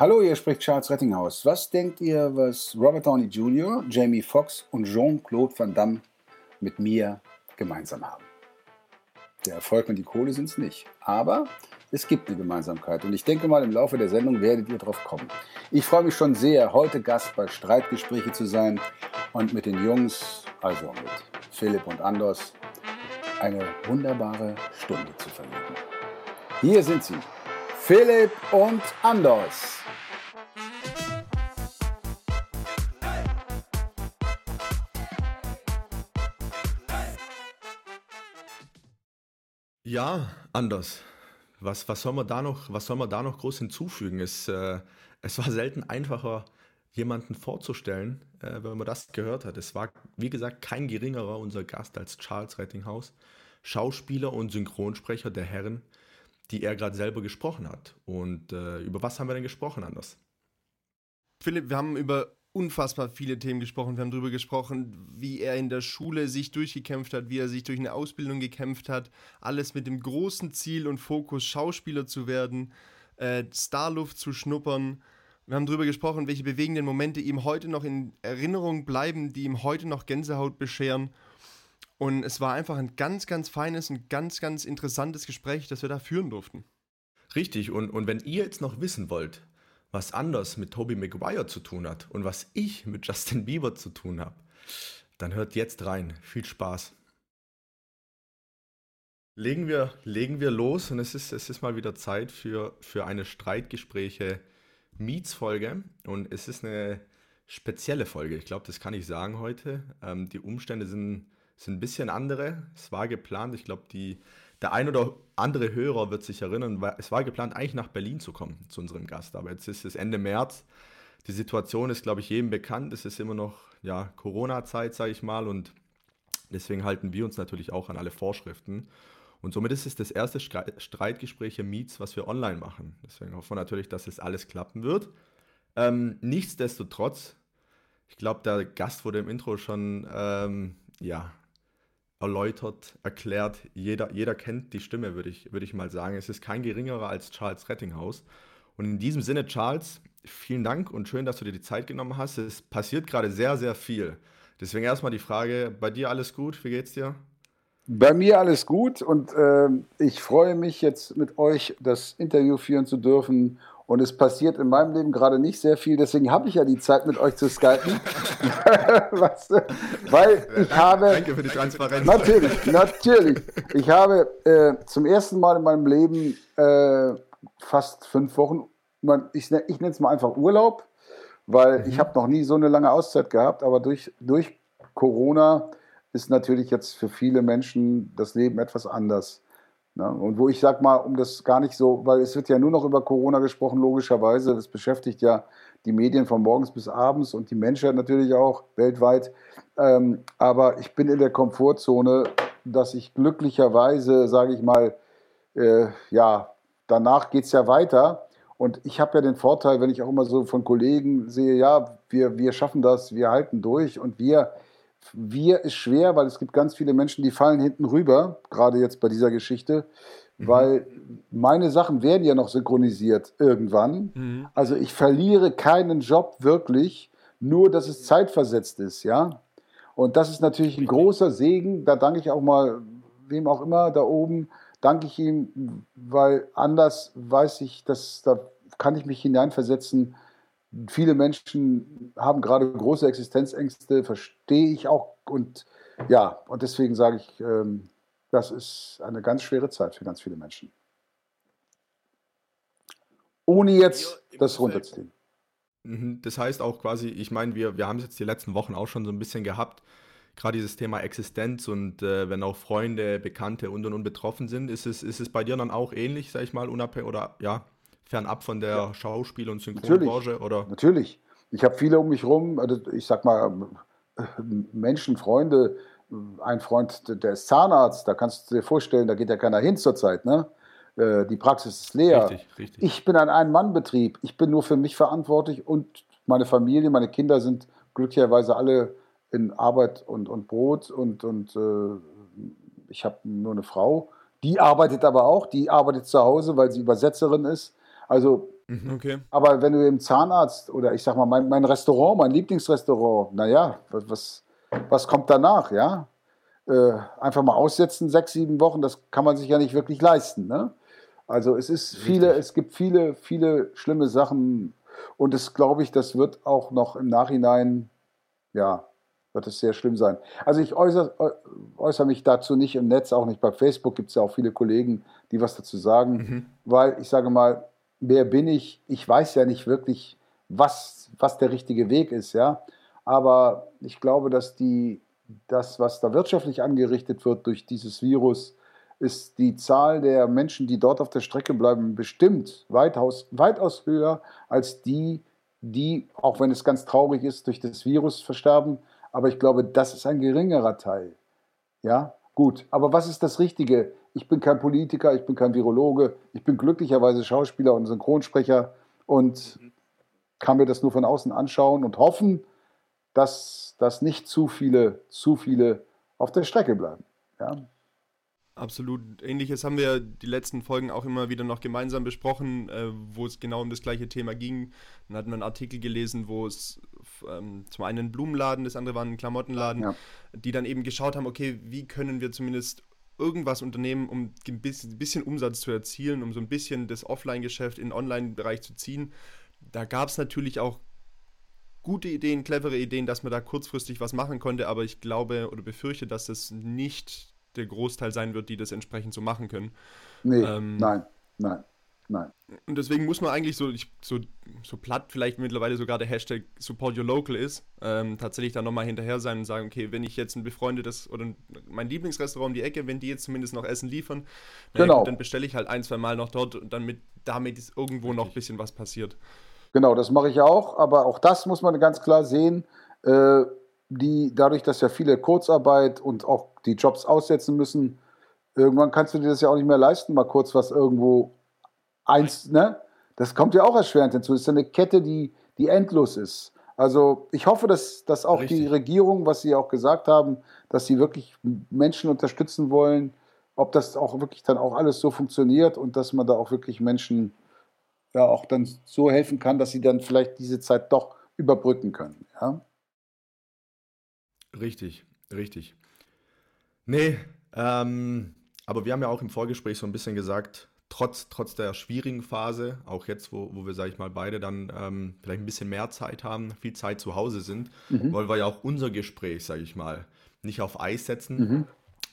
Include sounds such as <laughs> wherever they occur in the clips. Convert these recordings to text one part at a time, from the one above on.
Hallo, hier spricht Charles Rettinghaus. Was denkt ihr, was Robert Downey Jr., Jamie Foxx und Jean-Claude Van Damme mit mir gemeinsam haben? Der Erfolg und die Kohle sind es nicht. Aber es gibt eine Gemeinsamkeit und ich denke mal, im Laufe der Sendung werdet ihr drauf kommen. Ich freue mich schon sehr, heute Gast bei Streitgespräche zu sein und mit den Jungs, also mit Philipp und Anders, eine wunderbare Stunde zu verleben. Hier sind sie, Philipp und Anders. Ja, Anders. Was, was, soll man da noch, was soll man da noch groß hinzufügen? Es, äh, es war selten einfacher, jemanden vorzustellen, äh, wenn man das gehört hat. Es war, wie gesagt, kein geringerer unser Gast als Charles Rettinghaus, Schauspieler und Synchronsprecher der Herren, die er gerade selber gesprochen hat. Und äh, über was haben wir denn gesprochen, Anders? Philipp, wir haben über unfassbar viele Themen gesprochen. Wir haben darüber gesprochen, wie er in der Schule sich durchgekämpft hat, wie er sich durch eine Ausbildung gekämpft hat. Alles mit dem großen Ziel und Fokus, Schauspieler zu werden, äh, Starluft zu schnuppern. Wir haben darüber gesprochen, welche bewegenden Momente ihm heute noch in Erinnerung bleiben, die ihm heute noch Gänsehaut bescheren. Und es war einfach ein ganz, ganz feines und ganz, ganz interessantes Gespräch, das wir da führen durften. Richtig, und, und wenn ihr jetzt noch wissen wollt, was anders mit Tobey Maguire zu tun hat und was ich mit Justin Bieber zu tun habe, dann hört jetzt rein. Viel Spaß. Legen wir, legen wir los und es ist, es ist mal wieder Zeit für, für eine Streitgespräche Meets-Folge und es ist eine spezielle Folge. Ich glaube, das kann ich sagen heute. Ähm, die Umstände sind, sind ein bisschen andere. Es war geplant. Ich glaube, die der ein oder andere Hörer wird sich erinnern, es war geplant, eigentlich nach Berlin zu kommen, zu unserem Gast. Aber jetzt ist es Ende März. Die Situation ist, glaube ich, jedem bekannt. Es ist immer noch ja, Corona-Zeit, sage ich mal. Und deswegen halten wir uns natürlich auch an alle Vorschriften. Und somit ist es das erste Streitgespräch im Meets, was wir online machen. Deswegen hoffen wir natürlich, dass es alles klappen wird. Ähm, nichtsdestotrotz, ich glaube, der Gast wurde im Intro schon ähm, ja, erläutert, erklärt. Jeder, jeder kennt die Stimme, würde ich, würd ich mal sagen. Es ist kein geringerer als Charles Rettinghaus. Und in diesem Sinne, Charles, vielen Dank und schön, dass du dir die Zeit genommen hast. Es passiert gerade sehr, sehr viel. Deswegen erstmal die Frage, bei dir alles gut? Wie geht's dir? Bei mir alles gut und äh, ich freue mich jetzt mit euch das Interview führen zu dürfen und es passiert in meinem Leben gerade nicht sehr viel, deswegen habe ich ja die Zeit, mit euch zu skypen. <laughs> weißt du? Weil ich habe. Danke für die Transparenz. Natürlich, natürlich. Ich habe äh, zum ersten Mal in meinem Leben äh, fast fünf Wochen, ich, ich nenne es mal einfach Urlaub, weil mhm. ich habe noch nie so eine lange Auszeit gehabt, aber durch, durch Corona ist natürlich jetzt für viele Menschen das Leben etwas anders. Ne? Und wo ich sage mal, um das gar nicht so, weil es wird ja nur noch über Corona gesprochen, logischerweise, das beschäftigt ja die Medien von morgens bis abends und die Menschheit natürlich auch weltweit. Ähm, aber ich bin in der Komfortzone, dass ich glücklicherweise, sage ich mal, äh, ja, danach geht es ja weiter. Und ich habe ja den Vorteil, wenn ich auch immer so von Kollegen sehe, ja, wir, wir schaffen das, wir halten durch und wir wir ist schwer, weil es gibt ganz viele Menschen, die fallen hinten rüber, gerade jetzt bei dieser Geschichte, mhm. weil meine Sachen werden ja noch synchronisiert irgendwann. Mhm. Also ich verliere keinen Job wirklich, nur dass es zeitversetzt ist, ja. Und das ist natürlich ein großer Segen. Da danke ich auch mal wem auch immer da oben, danke ich ihm, weil anders weiß ich, dass da kann ich mich hineinversetzen, Viele Menschen haben gerade große Existenzängste, verstehe ich auch. Und ja, und deswegen sage ich, ähm, das ist eine ganz schwere Zeit für ganz viele Menschen. Ohne jetzt das runterzuziehen. Mhm, das heißt auch quasi, ich meine, wir, wir haben es jetzt die letzten Wochen auch schon so ein bisschen gehabt, gerade dieses Thema Existenz und äh, wenn auch Freunde, Bekannte und und und betroffen sind, ist es, ist es bei dir dann auch ähnlich, sag ich mal, unabhängig oder ja, fernab von der ja. Schauspiel- und Synchronbranche? Natürlich. Oder? Natürlich. Ich habe viele um mich rum, also ich sag mal, Menschen, Freunde, ein Freund, der ist Zahnarzt, da kannst du dir vorstellen, da geht ja keiner hin zurzeit, ne? Äh, die Praxis ist leer. Richtig, richtig. Ich bin ein Ein-Mann-Betrieb. Ich bin nur für mich verantwortlich und meine Familie, meine Kinder sind glücklicherweise alle in Arbeit und, und Brot und, und äh, ich habe nur eine Frau. Die arbeitet aber auch, die arbeitet zu Hause, weil sie Übersetzerin ist. Also Mhm. Okay. Aber wenn du im Zahnarzt oder ich sag mal, mein, mein Restaurant, mein Lieblingsrestaurant, naja, was, was kommt danach, ja? Äh, einfach mal aussetzen, sechs, sieben Wochen, das kann man sich ja nicht wirklich leisten. Ne? Also es ist viele, es gibt viele, viele schlimme Sachen und es glaube ich, das wird auch noch im Nachhinein, ja, wird es sehr schlimm sein. Also ich äußere, äußere mich dazu nicht im Netz, auch nicht bei Facebook, gibt es ja auch viele Kollegen, die was dazu sagen, mhm. weil ich sage mal, wer bin ich? Ich weiß ja nicht wirklich, was, was der richtige Weg ist, ja. Aber ich glaube, dass die, das, was da wirtschaftlich angerichtet wird durch dieses Virus, ist die Zahl der Menschen, die dort auf der Strecke bleiben, bestimmt weitaus, weitaus höher als die, die, auch wenn es ganz traurig ist, durch das Virus versterben. Aber ich glaube, das ist ein geringerer Teil. Ja, gut. Aber was ist das Richtige? Ich bin kein Politiker, ich bin kein Virologe, ich bin glücklicherweise Schauspieler und Synchronsprecher und kann mir das nur von außen anschauen und hoffen, dass, dass nicht zu viele, zu viele auf der Strecke bleiben. Ja. Absolut. Ähnliches haben wir die letzten Folgen auch immer wieder noch gemeinsam besprochen, äh, wo es genau um das gleiche Thema ging. Dann hatten wir einen Artikel gelesen, wo es ähm, zum einen ein Blumenladen, das andere war ein Klamottenladen, ja. die dann eben geschaut haben, okay, wie können wir zumindest irgendwas unternehmen, um ein bisschen, Umsatz zu erzielen, um so ein bisschen das Offline-Geschäft in den Online-Bereich zu ziehen. Da gab es natürlich auch gute Ideen, clevere Ideen, dass man da kurzfristig was machen konnte, aber ich glaube oder befürchte, dass das nicht der Großteil sein wird, die das entsprechend so machen können. Nee, ähm, nein, nein. Nein. Und deswegen muss man eigentlich so, so, so platt vielleicht mittlerweile sogar der Hashtag Support Your Local ist, ähm, tatsächlich da nochmal hinterher sein und sagen, okay, wenn ich jetzt ein befreundetes oder mein Lieblingsrestaurant um die Ecke, wenn die jetzt zumindest noch Essen liefern, genau. dann bestelle ich halt ein, zwei Mal noch dort und damit, damit ist irgendwo noch ein bisschen was passiert. Genau, das mache ich auch, aber auch das muss man ganz klar sehen. Äh, die, dadurch, dass ja viele Kurzarbeit und auch die Jobs aussetzen müssen, irgendwann kannst du dir das ja auch nicht mehr leisten, mal kurz was irgendwo eins, ne? Das kommt ja auch erschwerend hinzu. Das ist eine Kette, die, die endlos ist. Also ich hoffe, dass, dass auch Richtig. die Regierung, was sie auch gesagt haben, dass sie wirklich Menschen unterstützen wollen, ob das auch wirklich dann auch alles so funktioniert und dass man da auch wirklich Menschen ja auch dann so helfen kann, dass sie dann vielleicht diese Zeit doch überbrücken können. Ja? Richtig, richtig. Nee, ähm, aber wir haben ja auch im Vorgespräch so ein bisschen gesagt, trotz, trotz der schwierigen Phase, auch jetzt, wo, wo wir, sage ich mal, beide dann ähm, vielleicht ein bisschen mehr Zeit haben, viel Zeit zu Hause sind, mhm. wollen wir ja auch unser Gespräch, sage ich mal, nicht auf Eis setzen. Mhm.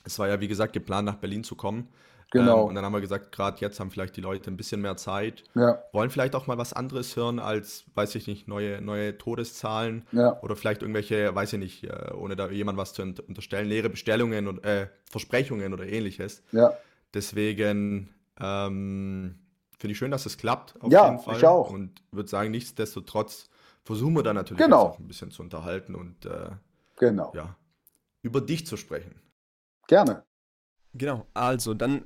Es war ja, wie gesagt, geplant, nach Berlin zu kommen. Genau. Ähm, und dann haben wir gesagt, gerade jetzt haben vielleicht die Leute ein bisschen mehr Zeit, ja. wollen vielleicht auch mal was anderes hören als, weiß ich nicht, neue, neue Todeszahlen ja. oder vielleicht irgendwelche, weiß ich nicht, äh, ohne da jemand was zu unterstellen, leere Bestellungen und äh, Versprechungen oder ähnliches. Ja. Deswegen ähm, finde ich schön, dass es klappt. Auf ja, jeden Fall. ich auch. Und würde sagen, nichtsdestotrotz versuchen wir da natürlich genau. auch ein bisschen zu unterhalten und äh, genau. ja, über dich zu sprechen. Gerne. Genau, also dann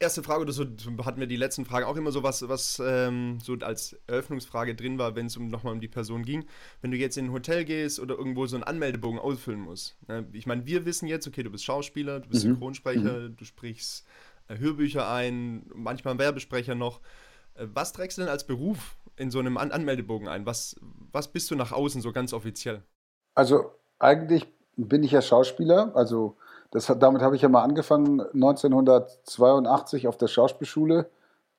erste Frage oder so, hatten wir die letzten Fragen auch immer so was, was ähm, so als Eröffnungsfrage drin war, wenn es um, nochmal um die Person ging. Wenn du jetzt in ein Hotel gehst oder irgendwo so einen Anmeldebogen ausfüllen musst. Ne? Ich meine, wir wissen jetzt, okay, du bist Schauspieler, du bist mhm. Synchronsprecher, mhm. du sprichst Hörbücher ein, manchmal ein Werbesprecher noch. Äh, was trägst du denn als Beruf in so einem An Anmeldebogen ein? Was, was bist du nach außen so ganz offiziell? Also eigentlich bin ich ja Schauspieler, also das, damit habe ich ja mal angefangen, 1982 auf der Schauspielschule.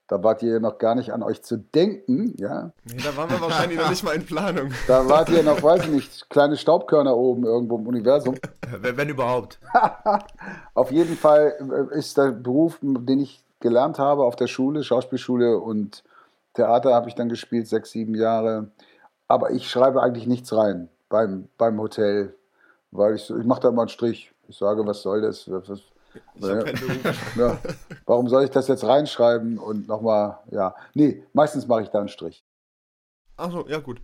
Da wart ihr noch gar nicht an euch zu denken, ja. Nee, da waren wir wahrscheinlich noch nicht mal in Planung. Da wart ihr noch, weiß ich nicht, kleine Staubkörner oben irgendwo im Universum. <laughs> Wenn, wenn überhaupt. <laughs> auf jeden Fall äh, ist der Beruf, den ich gelernt habe auf der Schule, Schauspielschule und Theater habe ich dann gespielt, sechs, sieben Jahre. Aber ich schreibe eigentlich nichts rein beim, beim Hotel, weil ich, ich mache da mal einen Strich. Ich sage, was soll das? Was, ja, <laughs> ja, warum soll ich das jetzt reinschreiben und nochmal, ja. Nee, meistens mache ich da einen Strich. Achso, ja gut.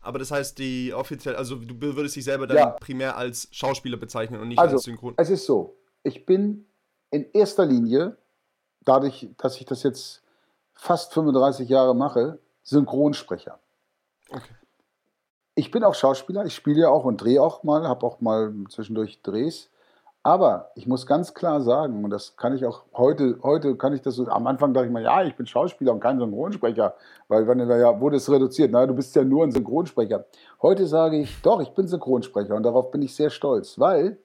Aber das heißt, die offiziell, also du würdest dich selber dann ja. primär als Schauspieler bezeichnen und nicht also, als Synchron. Es ist so, ich bin in erster Linie, dadurch, dass ich das jetzt fast 35 Jahre mache, Synchronsprecher. Okay. Ich bin auch Schauspieler, ich spiele ja auch und drehe auch mal, habe auch mal zwischendurch Drehs. Aber ich muss ganz klar sagen, und das kann ich auch heute, heute kann ich das so, am Anfang dachte ich mal, ja, ich bin Schauspieler und kein Synchronsprecher, weil wenn ja, wurde es reduziert, na, du bist ja nur ein Synchronsprecher. Heute sage ich, doch, ich bin Synchronsprecher und darauf bin ich sehr stolz, weil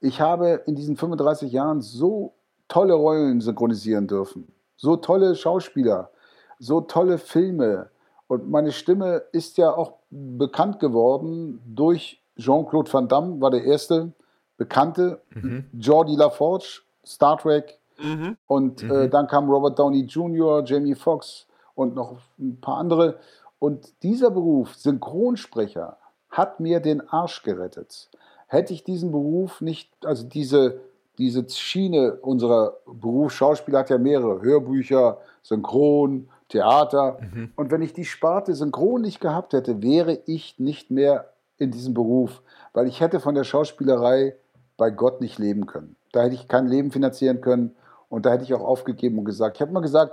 ich habe in diesen 35 Jahren so tolle Rollen synchronisieren dürfen, so tolle Schauspieler, so tolle Filme und meine Stimme ist ja auch bekannt geworden durch Jean-Claude Van Damme, war der erste, Bekannte, mhm. Jordi LaForge, Star Trek. Mhm. Und äh, mhm. dann kam Robert Downey Jr., Jamie Foxx und noch ein paar andere. Und dieser Beruf, Synchronsprecher, hat mir den Arsch gerettet. Hätte ich diesen Beruf nicht, also diese, diese Schiene unserer Beruf, Schauspieler hat ja mehrere, Hörbücher, Synchron, Theater. Mhm. Und wenn ich die Sparte Synchron nicht gehabt hätte, wäre ich nicht mehr in diesem Beruf, weil ich hätte von der Schauspielerei bei Gott nicht leben können. Da hätte ich kein Leben finanzieren können und da hätte ich auch aufgegeben und gesagt, ich habe mal gesagt,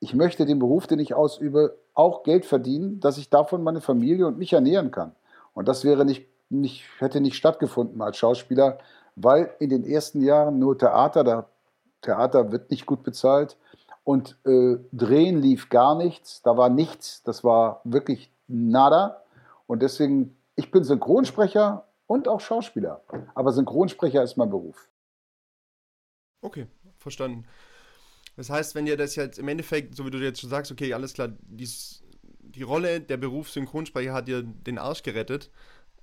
ich möchte den Beruf, den ich ausübe, auch Geld verdienen, dass ich davon meine Familie und mich ernähren kann. Und das wäre nicht, nicht, hätte nicht stattgefunden als Schauspieler, weil in den ersten Jahren nur Theater, da, Theater wird nicht gut bezahlt und äh, Drehen lief gar nichts, da war nichts, das war wirklich nada. Und deswegen, ich bin Synchronsprecher und auch Schauspieler. Aber Synchronsprecher ist mein Beruf. Okay, verstanden. Das heißt, wenn ihr das jetzt im Endeffekt, so wie du jetzt schon sagst, okay, alles klar, dies, die Rolle der Beruf Synchronsprecher hat dir den Arsch gerettet.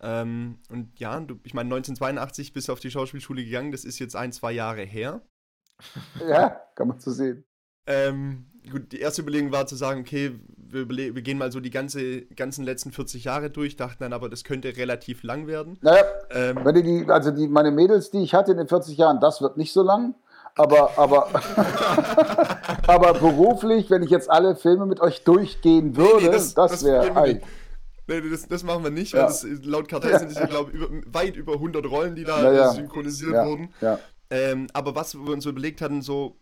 Ähm, und ja, du, ich meine, 1982 bist du auf die Schauspielschule gegangen, das ist jetzt ein, zwei Jahre her. Ja, kann man so sehen. Ähm, gut, die erste Überlegung war zu sagen, okay, wir, wir, gehen mal so die ganze, ganzen letzten 40 Jahre durch, dachten dann aber, das könnte relativ lang werden. Naja, ähm, wenn die, also die, meine Mädels, die ich hatte in den 40 Jahren, das wird nicht so lang. Aber, aber, <laughs> aber beruflich, wenn ich jetzt alle Filme mit euch durchgehen würde, nee, das, das wäre ein. Nee, das, das, machen wir nicht, weil das, laut Kartell sind es ja, glaube ich, weit über 100 Rollen, die da naja, synchronisiert ja, wurden. Ja. Ähm, aber was wir uns überlegt hatten, so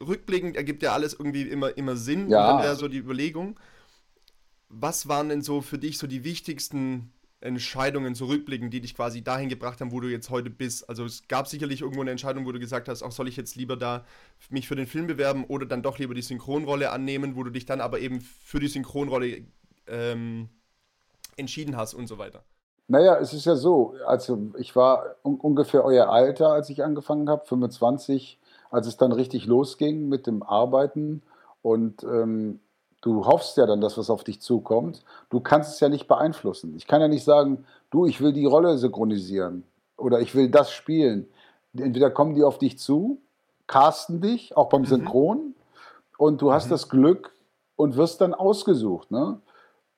rückblickend ergibt ja alles irgendwie immer, immer Sinn. Ja. Und dann wäre so die Überlegung, was waren denn so für dich so die wichtigsten Entscheidungen zurückblicken, die dich quasi dahin gebracht haben, wo du jetzt heute bist? Also es gab sicherlich irgendwo eine Entscheidung, wo du gesagt hast, auch soll ich jetzt lieber da mich für den Film bewerben oder dann doch lieber die Synchronrolle annehmen, wo du dich dann aber eben für die Synchronrolle ähm, entschieden hast und so weiter. Naja, es ist ja so, also ich war un ungefähr euer Alter, als ich angefangen habe, 25 als es dann richtig losging mit dem Arbeiten und ähm, du hoffst ja dann, dass was auf dich zukommt. Du kannst es ja nicht beeinflussen. Ich kann ja nicht sagen, du, ich will die Rolle synchronisieren oder ich will das spielen. Entweder kommen die auf dich zu, casten dich, auch beim mhm. Synchron, und du hast mhm. das Glück und wirst dann ausgesucht. Ne?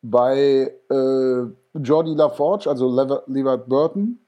Bei äh, Jordi LaForge, also Levert Burton,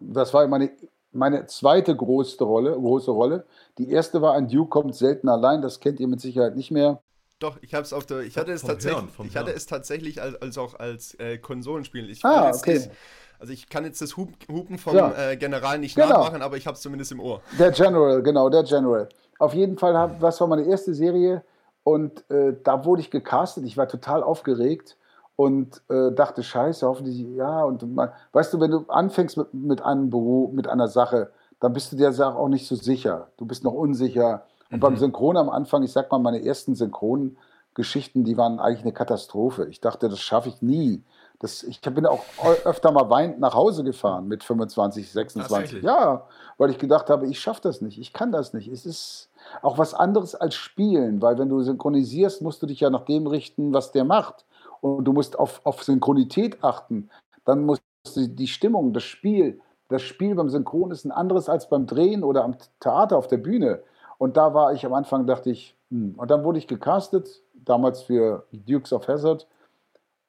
das war meine meine zweite große Rolle, große Rolle. Die erste war ein Duke kommt selten allein, das kennt ihr mit Sicherheit nicht mehr. Doch, ich habe es auf der, ich hatte es tatsächlich, Hören, ich hatte es tatsächlich als, als auch als äh, Konsolenspiel. Ich ah, okay. Das, also ich kann jetzt das Hupen vom ja. äh, General nicht genau. nachmachen, aber ich habe es zumindest im Ohr. Der General, genau, der General. Auf jeden Fall, hab, was war meine erste Serie und äh, da wurde ich gecastet. Ich war total aufgeregt und äh, dachte, scheiße, hoffentlich, ja. Und man, weißt du, wenn du anfängst mit, mit einem Beruf, mit einer Sache, dann bist du der Sache auch nicht so sicher. Du bist noch unsicher. Und mhm. beim Synchron am Anfang, ich sag mal, meine ersten Synchrongeschichten, die waren eigentlich eine Katastrophe. Ich dachte, das schaffe ich nie. Das, ich bin auch öfter mal weinend nach Hause gefahren mit 25, 26. Ja, weil ich gedacht habe, ich schaffe das nicht, ich kann das nicht. Es ist auch was anderes als Spielen, weil wenn du synchronisierst, musst du dich ja nach dem richten, was der macht und du musst auf, auf Synchronität achten. Dann muss die Stimmung, das Spiel, das Spiel beim Synchron ist ein anderes als beim Drehen oder am Theater auf der Bühne. Und da war ich am Anfang, dachte ich, hm. und dann wurde ich gecastet, damals für Dukes of Hazard.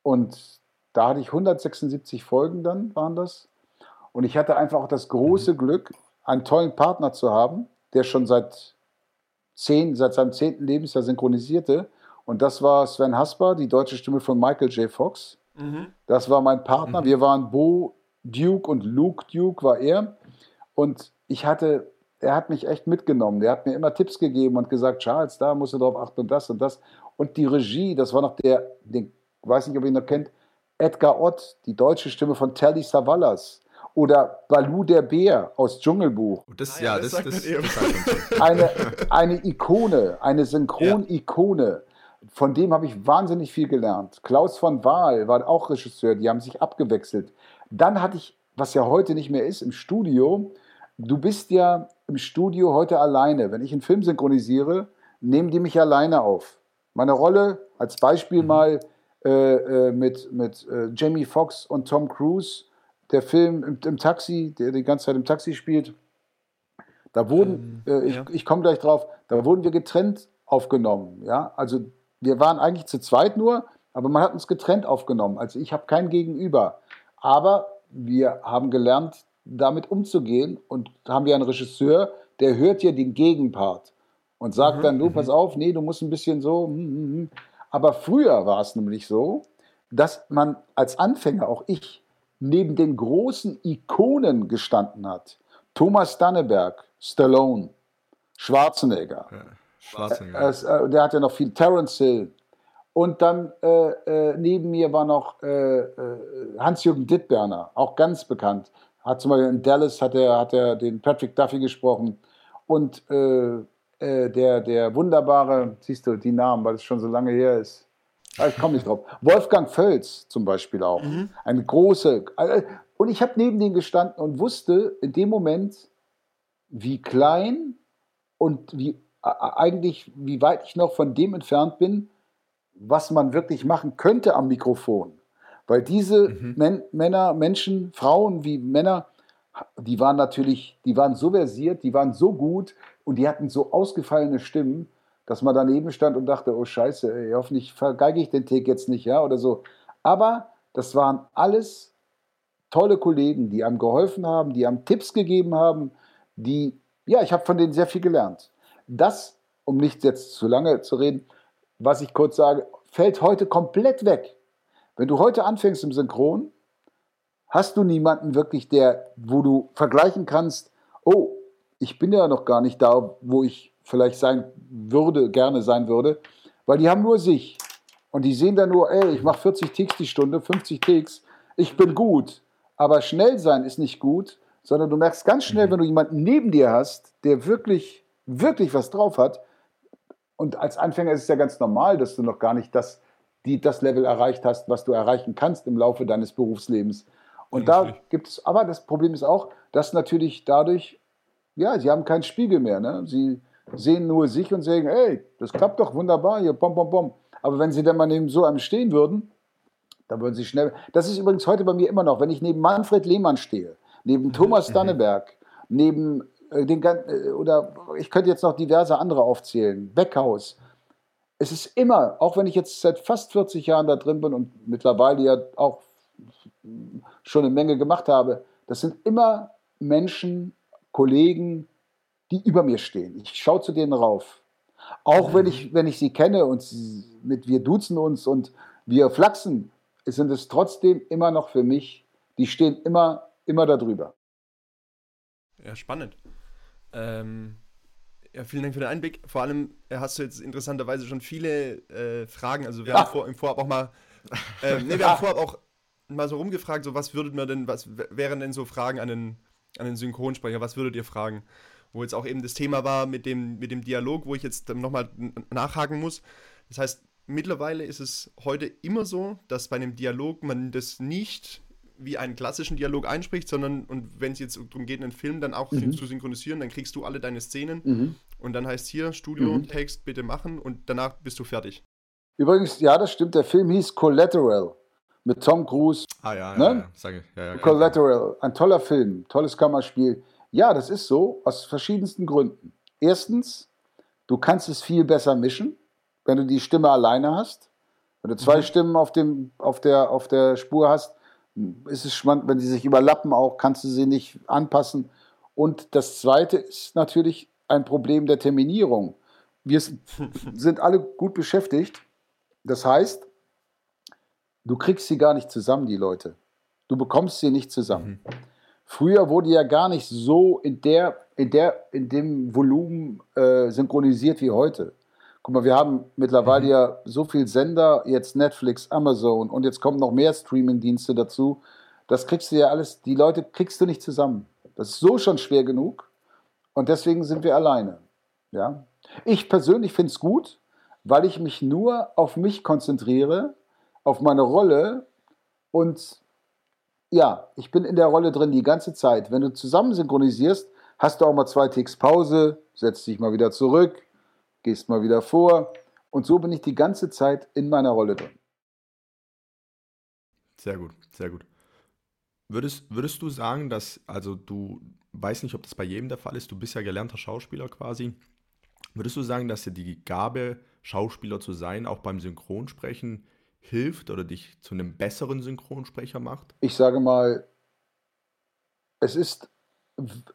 Und da hatte ich 176 Folgen dann, waren das. Und ich hatte einfach auch das große mhm. Glück, einen tollen Partner zu haben, der schon seit, zehn, seit seinem zehnten Lebensjahr synchronisierte und das war Sven Hasper, die deutsche Stimme von Michael J. Fox. Mhm. Das war mein Partner. Mhm. Wir waren Bo Duke und Luke Duke war er. Und ich hatte, er hat mich echt mitgenommen. Der hat mir immer Tipps gegeben und gesagt, Charles, da musst du drauf achten und das und das. Und die Regie, das war noch der, den, weiß nicht, ob ihr ihn noch kennt, Edgar Ott, die deutsche Stimme von Telly Savalas. Oder Balu der Bär aus Dschungelbuch. Oh, das, ah, ja, das, das, das, <laughs> das eine, eine Ikone, eine Synchron-Ikone. Von dem habe ich wahnsinnig viel gelernt. Klaus von Wahl war auch Regisseur, die haben sich abgewechselt. Dann hatte ich, was ja heute nicht mehr ist, im Studio, du bist ja im Studio heute alleine. Wenn ich einen Film synchronisiere, nehmen die mich alleine auf. Meine Rolle, als Beispiel mhm. mal äh, äh, mit, mit äh, Jamie Foxx und Tom Cruise, der Film im, im, Taxi, der die ganze Zeit im Taxi spielt, da wurden, ähm, äh, ich, ja. ich komme gleich drauf, da wurden wir getrennt aufgenommen. Ja? Also wir waren eigentlich zu zweit nur, aber man hat uns getrennt aufgenommen. Also ich habe kein Gegenüber. Aber wir haben gelernt, damit umzugehen und haben ja einen Regisseur, der hört ja den Gegenpart und sagt mhm, dann, du, pass mhm. auf, nee, du musst ein bisschen so. Hm, hm, hm. Aber früher war es nämlich so, dass man als Anfänger, auch ich, neben den großen Ikonen gestanden hat. Thomas Danneberg, Stallone, Schwarzenegger. Ja, Schwarzenegger. Äh, äh, der hat ja noch viel, Terence Hill. Und dann äh, äh neben mir war noch äh, äh, Hans-Jürgen Dittberner, auch ganz bekannt. Hat zum Beispiel in Dallas hat er, hat er den Patrick Duffy gesprochen. Und äh, der, der wunderbare, siehst du die Namen, weil es schon so lange her ist. Ah, ich komme nicht drauf. Wolfgang Völz zum Beispiel auch. Mhm. Eine große. Und ich habe neben denen gestanden und wusste in dem Moment, wie klein und wie eigentlich, wie weit ich noch von dem entfernt bin, was man wirklich machen könnte am Mikrofon. Weil diese mhm. Männer, Menschen, Frauen wie Männer, die waren natürlich, die waren so versiert, die waren so gut, und die hatten so ausgefallene Stimmen, dass man daneben stand und dachte, oh Scheiße, ey, hoffentlich vergeige ich den Take jetzt nicht, ja, oder so. Aber das waren alles tolle Kollegen, die einem geholfen haben, die einem Tipps gegeben haben, die, ja, ich habe von denen sehr viel gelernt. Das, um nicht jetzt zu lange zu reden, was ich kurz sage, fällt heute komplett weg. Wenn du heute anfängst im Synchron, hast du niemanden wirklich, der, wo du vergleichen kannst, oh, ich bin ja noch gar nicht da, wo ich vielleicht sein würde, gerne sein würde, weil die haben nur sich. Und die sehen dann nur, ey, ich mache 40 Ticks die Stunde, 50 Ticks, ich bin gut. Aber schnell sein ist nicht gut, sondern du merkst ganz schnell, mhm. wenn du jemanden neben dir hast, der wirklich, wirklich was drauf hat. Und als Anfänger ist es ja ganz normal, dass du noch gar nicht das, die, das Level erreicht hast, was du erreichen kannst im Laufe deines Berufslebens. Und ja, da gibt es, aber das Problem ist auch, dass natürlich dadurch ja, sie haben keinen Spiegel mehr. Ne? Sie sehen nur sich und sagen, ey, das klappt doch wunderbar hier, bom, bom, bom. Aber wenn sie dann mal neben so einem stehen würden, dann würden sie schnell. Das ist übrigens heute bei mir immer noch, wenn ich neben Manfred Lehmann stehe, neben Thomas mhm. Danneberg, neben den äh, oder ich könnte jetzt noch diverse andere aufzählen, Beckhaus. Es ist immer, auch wenn ich jetzt seit fast 40 Jahren da drin bin und mittlerweile ja auch schon eine Menge gemacht habe, das sind immer Menschen, Kollegen, die über mir stehen. Ich schaue zu denen rauf. Auch wenn ich, wenn ich sie kenne und mit wir duzen uns und wir flachsen, sind es trotzdem immer noch für mich, die stehen immer, immer darüber. Ja, spannend. Ähm, ja, vielen Dank für den Einblick. Vor allem äh, hast du jetzt interessanterweise schon viele äh, Fragen. Also wir ja. haben vor, im Vorab auch mal, äh, nee, wir <laughs> haben vorab auch mal so rumgefragt, so was würdet man denn, was wären denn so Fragen an den an den Synchronsprecher, was würdet ihr fragen? Wo jetzt auch eben das Thema war mit dem, mit dem Dialog, wo ich jetzt nochmal nachhaken muss. Das heißt, mittlerweile ist es heute immer so, dass bei einem Dialog man das nicht wie einen klassischen Dialog einspricht, sondern und wenn es jetzt darum geht, einen Film dann auch mhm. zu synchronisieren, dann kriegst du alle deine Szenen mhm. und dann heißt hier Studio, mhm. Text bitte machen und danach bist du fertig. Übrigens, ja, das stimmt, der Film hieß Collateral mit Tom Cruise. Ah ja, ne? ja, ja, sage ich. Ja, ja, Collateral, ein toller Film, tolles Kammerspiel. Ja, das ist so, aus verschiedensten Gründen. Erstens, du kannst es viel besser mischen, wenn du die Stimme alleine hast. Wenn du zwei mhm. Stimmen auf, dem, auf, der, auf der Spur hast, ist es spannend, wenn sie sich überlappen auch, kannst du sie nicht anpassen. Und das Zweite ist natürlich ein Problem der Terminierung. Wir <laughs> sind alle gut beschäftigt. Das heißt, du kriegst sie gar nicht zusammen, die Leute. Du bekommst sie nicht zusammen. Mhm. Früher wurde ja gar nicht so in, der, in, der, in dem Volumen äh, synchronisiert wie heute. Guck mal, wir haben mittlerweile mhm. ja so viel Sender, jetzt Netflix, Amazon und jetzt kommen noch mehr Streaming-Dienste dazu. Das kriegst du ja alles, die Leute kriegst du nicht zusammen. Das ist so schon schwer genug. Und deswegen sind wir alleine. Ja? Ich persönlich finde es gut, weil ich mich nur auf mich konzentriere, auf meine Rolle und ja, ich bin in der Rolle drin die ganze Zeit. Wenn du zusammen synchronisierst, hast du auch mal zwei Ticks Pause, setzt dich mal wieder zurück, gehst mal wieder vor und so bin ich die ganze Zeit in meiner Rolle drin. Sehr gut, sehr gut. Würdest, würdest du sagen, dass, also du weißt nicht, ob das bei jedem der Fall ist, du bist ja gelernter Schauspieler quasi. Würdest du sagen, dass dir die Gabe, Schauspieler zu sein, auch beim Synchronsprechen hilft oder dich zu einem besseren Synchronsprecher macht? Ich sage mal, es ist,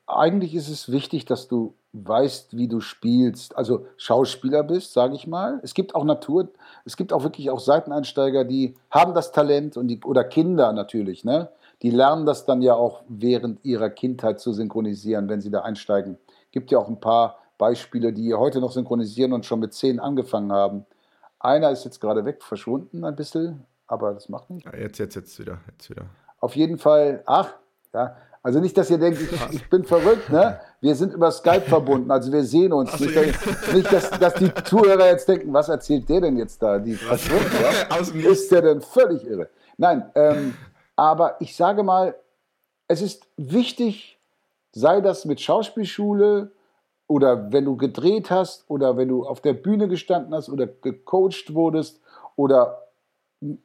eigentlich ist es wichtig, dass du weißt, wie du spielst, also Schauspieler bist, sage ich mal. Es gibt auch Natur, es gibt auch wirklich auch Seiteneinsteiger, die haben das Talent und die, oder Kinder natürlich, ne? Die lernen das dann ja auch während ihrer Kindheit zu synchronisieren, wenn sie da einsteigen. Gibt ja auch ein paar Beispiele, die heute noch synchronisieren und schon mit zehn angefangen haben. Einer ist jetzt gerade weg, verschwunden ein bisschen, aber das macht nichts. Ja, jetzt, jetzt, jetzt wieder, jetzt wieder. Auf jeden Fall, ach, ja, also nicht, dass ihr denkt, ich, ich, bin verrückt, ne? Wir sind über Skype <laughs> verbunden, also wir sehen uns. So, nicht, ja. nicht dass, dass, die Zuhörer jetzt denken, was erzählt der denn jetzt da? Die ja? <laughs> Ist der denn völlig irre? Nein, ähm, aber ich sage mal, es ist wichtig, sei das mit Schauspielschule oder wenn du gedreht hast oder wenn du auf der Bühne gestanden hast oder gecoacht wurdest oder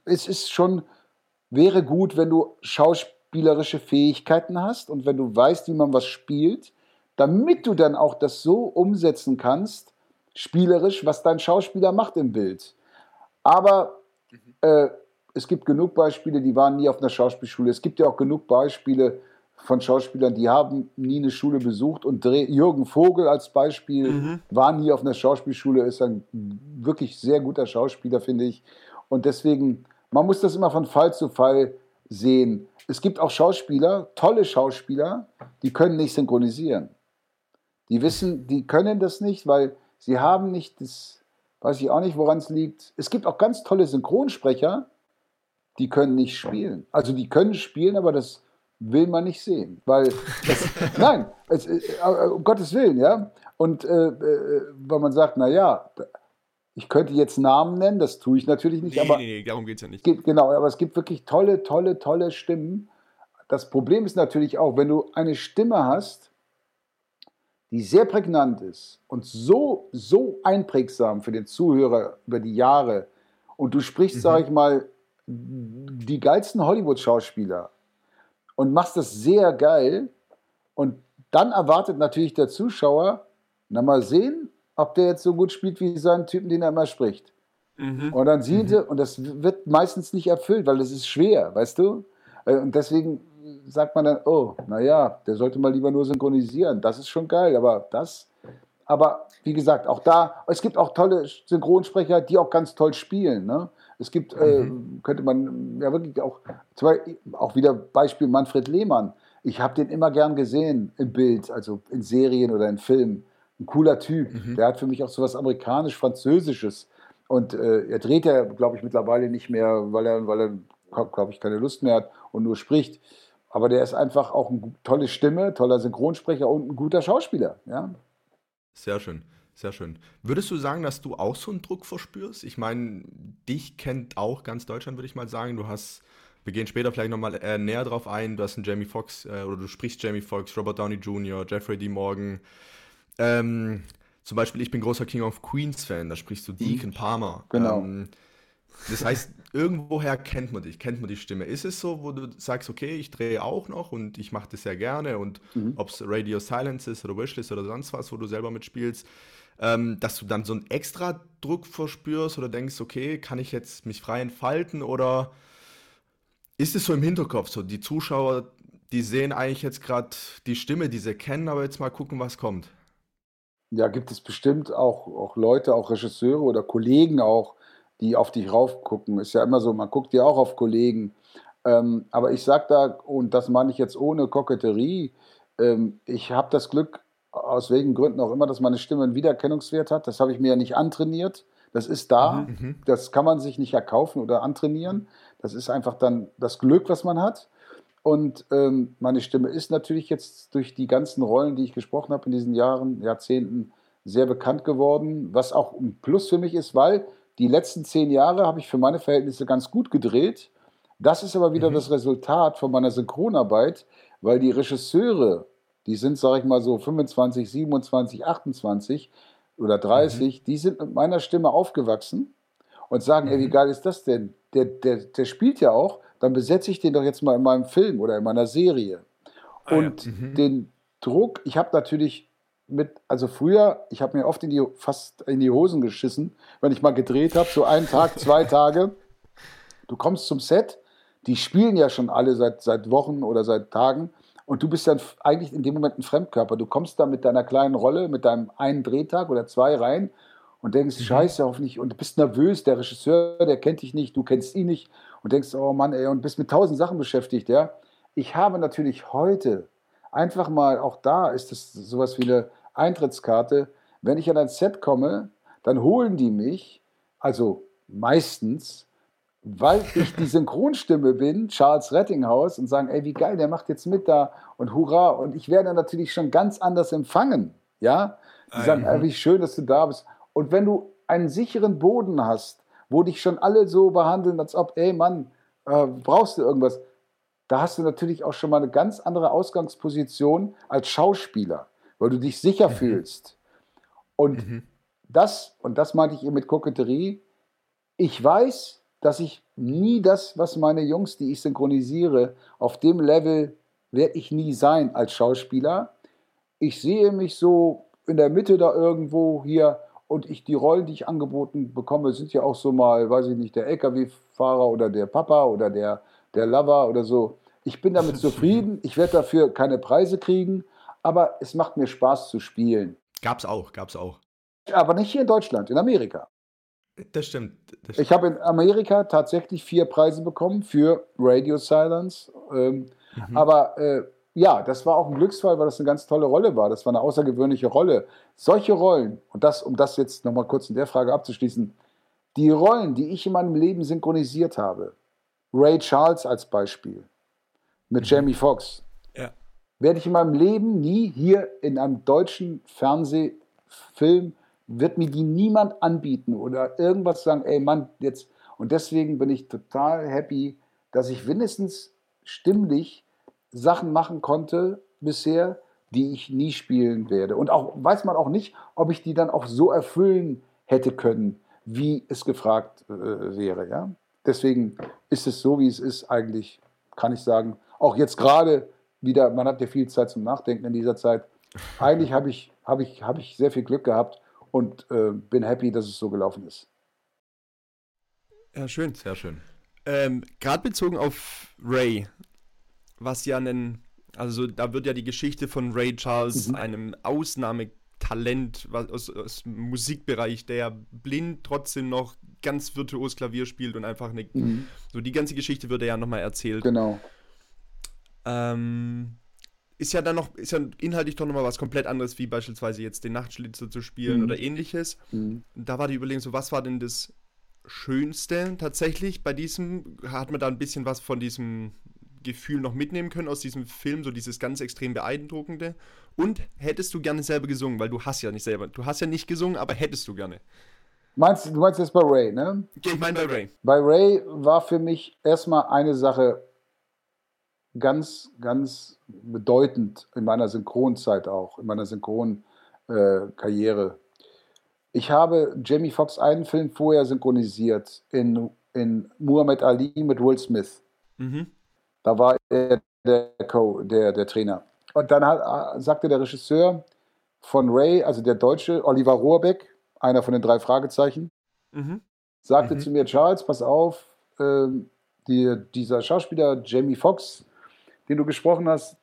es ist schon, wäre gut, wenn du schauspielerische Fähigkeiten hast und wenn du weißt, wie man was spielt, damit du dann auch das so umsetzen kannst, spielerisch, was dein Schauspieler macht im Bild. Aber äh, es gibt genug Beispiele, die waren nie auf einer Schauspielschule. Es gibt ja auch genug Beispiele von Schauspielern, die haben nie eine Schule besucht. Und Jürgen Vogel als Beispiel mhm. war nie auf einer Schauspielschule, ist ein wirklich sehr guter Schauspieler, finde ich. Und deswegen, man muss das immer von Fall zu Fall sehen. Es gibt auch Schauspieler, tolle Schauspieler, die können nicht synchronisieren. Die wissen, die können das nicht, weil sie haben nicht das, weiß ich auch nicht, woran es liegt. Es gibt auch ganz tolle Synchronsprecher, die können nicht spielen. Also die können spielen, aber das will man nicht sehen. Weil, es, <laughs> nein, es, äh, um Gottes Willen, ja. Und äh, äh, weil man sagt, naja, ich könnte jetzt Namen nennen, das tue ich natürlich nicht. Nee, aber nee, nee, darum geht es ja nicht. Gibt, genau, aber es gibt wirklich tolle, tolle, tolle Stimmen. Das Problem ist natürlich auch, wenn du eine Stimme hast, die sehr prägnant ist und so, so einprägsam für den Zuhörer über die Jahre und du sprichst, mhm. sage ich mal, die geilsten Hollywood-Schauspieler und machst das sehr geil. Und dann erwartet natürlich der Zuschauer, na mal sehen, ob der jetzt so gut spielt wie seinen Typen, den er immer spricht. Mhm. Und dann sieht mhm. er, und das wird meistens nicht erfüllt, weil das ist schwer, weißt du? Äh, und deswegen sagt man dann, oh, naja, der sollte mal lieber nur synchronisieren. Das ist schon geil, aber das, aber wie gesagt, auch da, es gibt auch tolle Synchronsprecher, die auch ganz toll spielen. Ne? Es gibt, äh, mhm. äh, könnte man ja wirklich auch, zwei, auch wieder Beispiel Manfred Lehmann. Ich habe den immer gern gesehen im Bild, also in Serien oder in Filmen. Ein cooler Typ. Mhm. Der hat für mich auch so was amerikanisch-französisches. Und äh, er dreht ja, glaube ich, mittlerweile nicht mehr, weil er, weil er glaube ich, keine Lust mehr hat und nur spricht. Aber der ist einfach auch eine tolle Stimme, toller Synchronsprecher und ein guter Schauspieler. Ja? Sehr schön. Sehr schön. Würdest du sagen, dass du auch so einen Druck verspürst? Ich meine, dich kennt auch ganz Deutschland, würde ich mal sagen. Du hast, wir gehen später vielleicht nochmal äh, näher drauf ein, du hast einen Jamie Foxx äh, oder du sprichst Jamie Foxx, Robert Downey Jr., Jeffrey D. Morgan. Ähm, zum Beispiel, ich bin großer King of Queens Fan, da sprichst du mhm. Deacon Palmer. Genau. Ähm, das heißt, irgendwoher kennt man dich, kennt man die Stimme. Ist es so, wo du sagst, okay, ich drehe auch noch und ich mache das sehr gerne und mhm. ob es Radio Silence ist oder Wishlist oder sonst was, wo du selber mitspielst, ähm, dass du dann so einen extra Druck verspürst oder denkst, okay, kann ich jetzt mich frei entfalten oder ist es so im Hinterkopf so, die Zuschauer, die sehen eigentlich jetzt gerade die Stimme, die sie kennen, aber jetzt mal gucken, was kommt. Ja, gibt es bestimmt auch, auch Leute, auch Regisseure oder Kollegen auch, die auf dich raufgucken. Ist ja immer so, man guckt ja auch auf Kollegen. Ähm, aber ich sage da, und das meine ich jetzt ohne Koketterie, ähm, ich habe das Glück, aus welchen Gründen auch immer, dass meine Stimme einen Wiedererkennungswert hat. Das habe ich mir ja nicht antrainiert. Das ist da. Mhm. mhm. Das kann man sich nicht erkaufen oder antrainieren. Das ist einfach dann das Glück, was man hat. Und ähm, meine Stimme ist natürlich jetzt durch die ganzen Rollen, die ich gesprochen habe in diesen Jahren, Jahrzehnten, sehr bekannt geworden, was auch ein Plus für mich ist, weil die letzten zehn Jahre habe ich für meine Verhältnisse ganz gut gedreht. Das ist aber wieder mhm. das Resultat von meiner Synchronarbeit, weil die Regisseure, die sind, sage ich mal so 25, 27, 28 oder 30, mhm. die sind mit meiner Stimme aufgewachsen und sagen, mhm. ey, wie mhm. geil ist das denn? Der, der, der spielt ja auch, dann besetze ich den doch jetzt mal in meinem Film oder in meiner Serie. Ah, und ja. mhm. den Druck, ich habe natürlich mit, also früher, ich habe mir oft in die, fast in die Hosen geschissen, wenn ich mal gedreht habe, so einen Tag, zwei Tage. Du kommst zum Set, die spielen ja schon alle seit, seit Wochen oder seit Tagen und du bist dann eigentlich in dem Moment ein Fremdkörper. Du kommst da mit deiner kleinen Rolle, mit deinem einen Drehtag oder zwei rein und denkst, mhm. scheiße, hoffentlich, und du bist nervös, der Regisseur, der kennt dich nicht, du kennst ihn nicht und denkst, oh Mann, ey, und bist mit tausend Sachen beschäftigt, ja. Ich habe natürlich heute einfach mal, auch da ist es sowas wie eine Eintrittskarte, wenn ich an ein Set komme, dann holen die mich, also meistens, weil ich die <laughs> Synchronstimme bin, Charles Rettinghaus, und sagen, ey, wie geil, der macht jetzt mit da und hurra. Und ich werde natürlich schon ganz anders empfangen. Ja? Die sagen, ey, wie schön, dass du da bist. Und wenn du einen sicheren Boden hast, wo dich schon alle so behandeln, als ob, ey Mann, äh, brauchst du irgendwas, da hast du natürlich auch schon mal eine ganz andere Ausgangsposition als Schauspieler, weil du dich sicher mhm. fühlst. Und mhm. das, und das meinte ich eben mit Koketterie, ich weiß, dass ich nie das, was meine Jungs, die ich synchronisiere, auf dem Level werde ich nie sein als Schauspieler. Ich sehe mich so in der Mitte da irgendwo hier und ich die Rollen, die ich angeboten bekomme, sind ja auch so mal, weiß ich nicht, der LKW-Fahrer oder der Papa oder der, der Lover oder so. Ich bin damit <laughs> zufrieden. Ich werde dafür keine Preise kriegen, aber es macht mir Spaß zu spielen. Gab's auch, gab's auch. Aber nicht hier in Deutschland, in Amerika. Das stimmt. Das stimmt. Ich habe in Amerika tatsächlich vier Preise bekommen für Radio Silence. Ähm, mhm. Aber äh, ja, das war auch ein Glücksfall, weil das eine ganz tolle Rolle war. Das war eine außergewöhnliche Rolle. Solche Rollen, und das, um das jetzt nochmal kurz in der Frage abzuschließen, die Rollen, die ich in meinem Leben synchronisiert habe, Ray Charles als Beispiel, mit mhm. Jamie Foxx, ja. werde ich in meinem Leben nie hier in einem deutschen Fernsehfilm wird mir die niemand anbieten oder irgendwas sagen, ey Mann, jetzt. Und deswegen bin ich total happy, dass ich wenigstens stimmlich Sachen machen konnte bisher, die ich nie spielen werde. Und auch weiß man auch nicht, ob ich die dann auch so erfüllen hätte können, wie es gefragt äh, wäre. Ja? Deswegen ist es so, wie es ist, eigentlich, kann ich sagen, auch jetzt gerade wieder, man hat ja viel Zeit zum Nachdenken in dieser Zeit. Eigentlich habe ich, hab ich, hab ich sehr viel Glück gehabt und äh, bin happy, dass es so gelaufen ist. Ja, schön. Sehr schön. Ähm, Gerade bezogen auf Ray, was ja ein, also da wird ja die Geschichte von Ray Charles, mhm. einem Ausnahmetalent was, aus, aus dem Musikbereich, der blind trotzdem noch ganz virtuos Klavier spielt und einfach eine, mhm. so die ganze Geschichte wird ja nochmal erzählt. Genau. Ähm, ist ja dann noch, ist ja inhaltlich doch nochmal was komplett anderes, wie beispielsweise jetzt den Nachtschlitzer zu spielen mhm. oder ähnliches. Mhm. Da war die Überlegung so, was war denn das Schönste tatsächlich bei diesem? Hat man da ein bisschen was von diesem Gefühl noch mitnehmen können aus diesem Film, so dieses ganz extrem beeindruckende? Und hättest du gerne selber gesungen, weil du hast ja nicht selber, du hast ja nicht gesungen, aber hättest du gerne. Meinst, du meinst jetzt bei Ray, ne? Ich meine bei Ray. Bei Ray war für mich erstmal eine Sache ganz, ganz bedeutend in meiner Synchronzeit auch, in meiner Synchronkarriere. Äh, ich habe Jamie Foxx einen Film vorher synchronisiert in, in Muhammad Ali mit Will Smith. Mhm. Da war er der, Co, der, der Trainer. Und dann hat, sagte der Regisseur von Ray, also der Deutsche, Oliver Rohrbeck, einer von den drei Fragezeichen, mhm. sagte mhm. zu mir, Charles, pass auf, äh, die, dieser Schauspieler Jamie Foxx, den du gesprochen hast,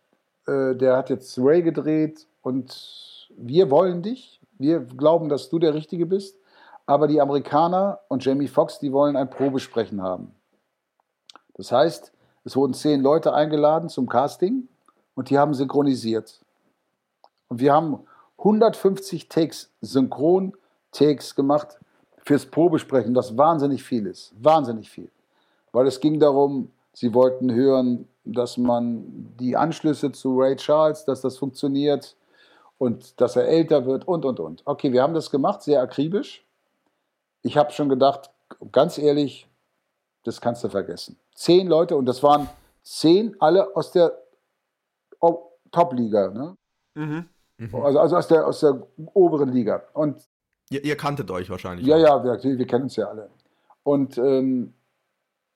äh, der hat jetzt Ray gedreht und wir wollen dich. Wir glauben, dass du der Richtige bist. Aber die Amerikaner und Jamie Foxx, die wollen ein Probesprechen haben. Das heißt, es wurden zehn Leute eingeladen zum Casting und die haben synchronisiert. Und wir haben 150 Takes, Synchron-Takes gemacht fürs Probesprechen, was wahnsinnig viel ist. Wahnsinnig viel. Weil es ging darum, sie wollten hören, dass man die Anschlüsse zu Ray Charles, dass das funktioniert und dass er älter wird und, und, und. Okay, wir haben das gemacht, sehr akribisch. Ich habe schon gedacht, ganz ehrlich, das kannst du vergessen. Zehn Leute und das waren zehn, alle aus der Top-Liga. Ne? Mhm. Mhm. Also, also aus, der, aus der oberen Liga. Und ihr, ihr kanntet euch wahrscheinlich. Ja, auch. ja, wir, wir kennen uns ja alle. Und ähm,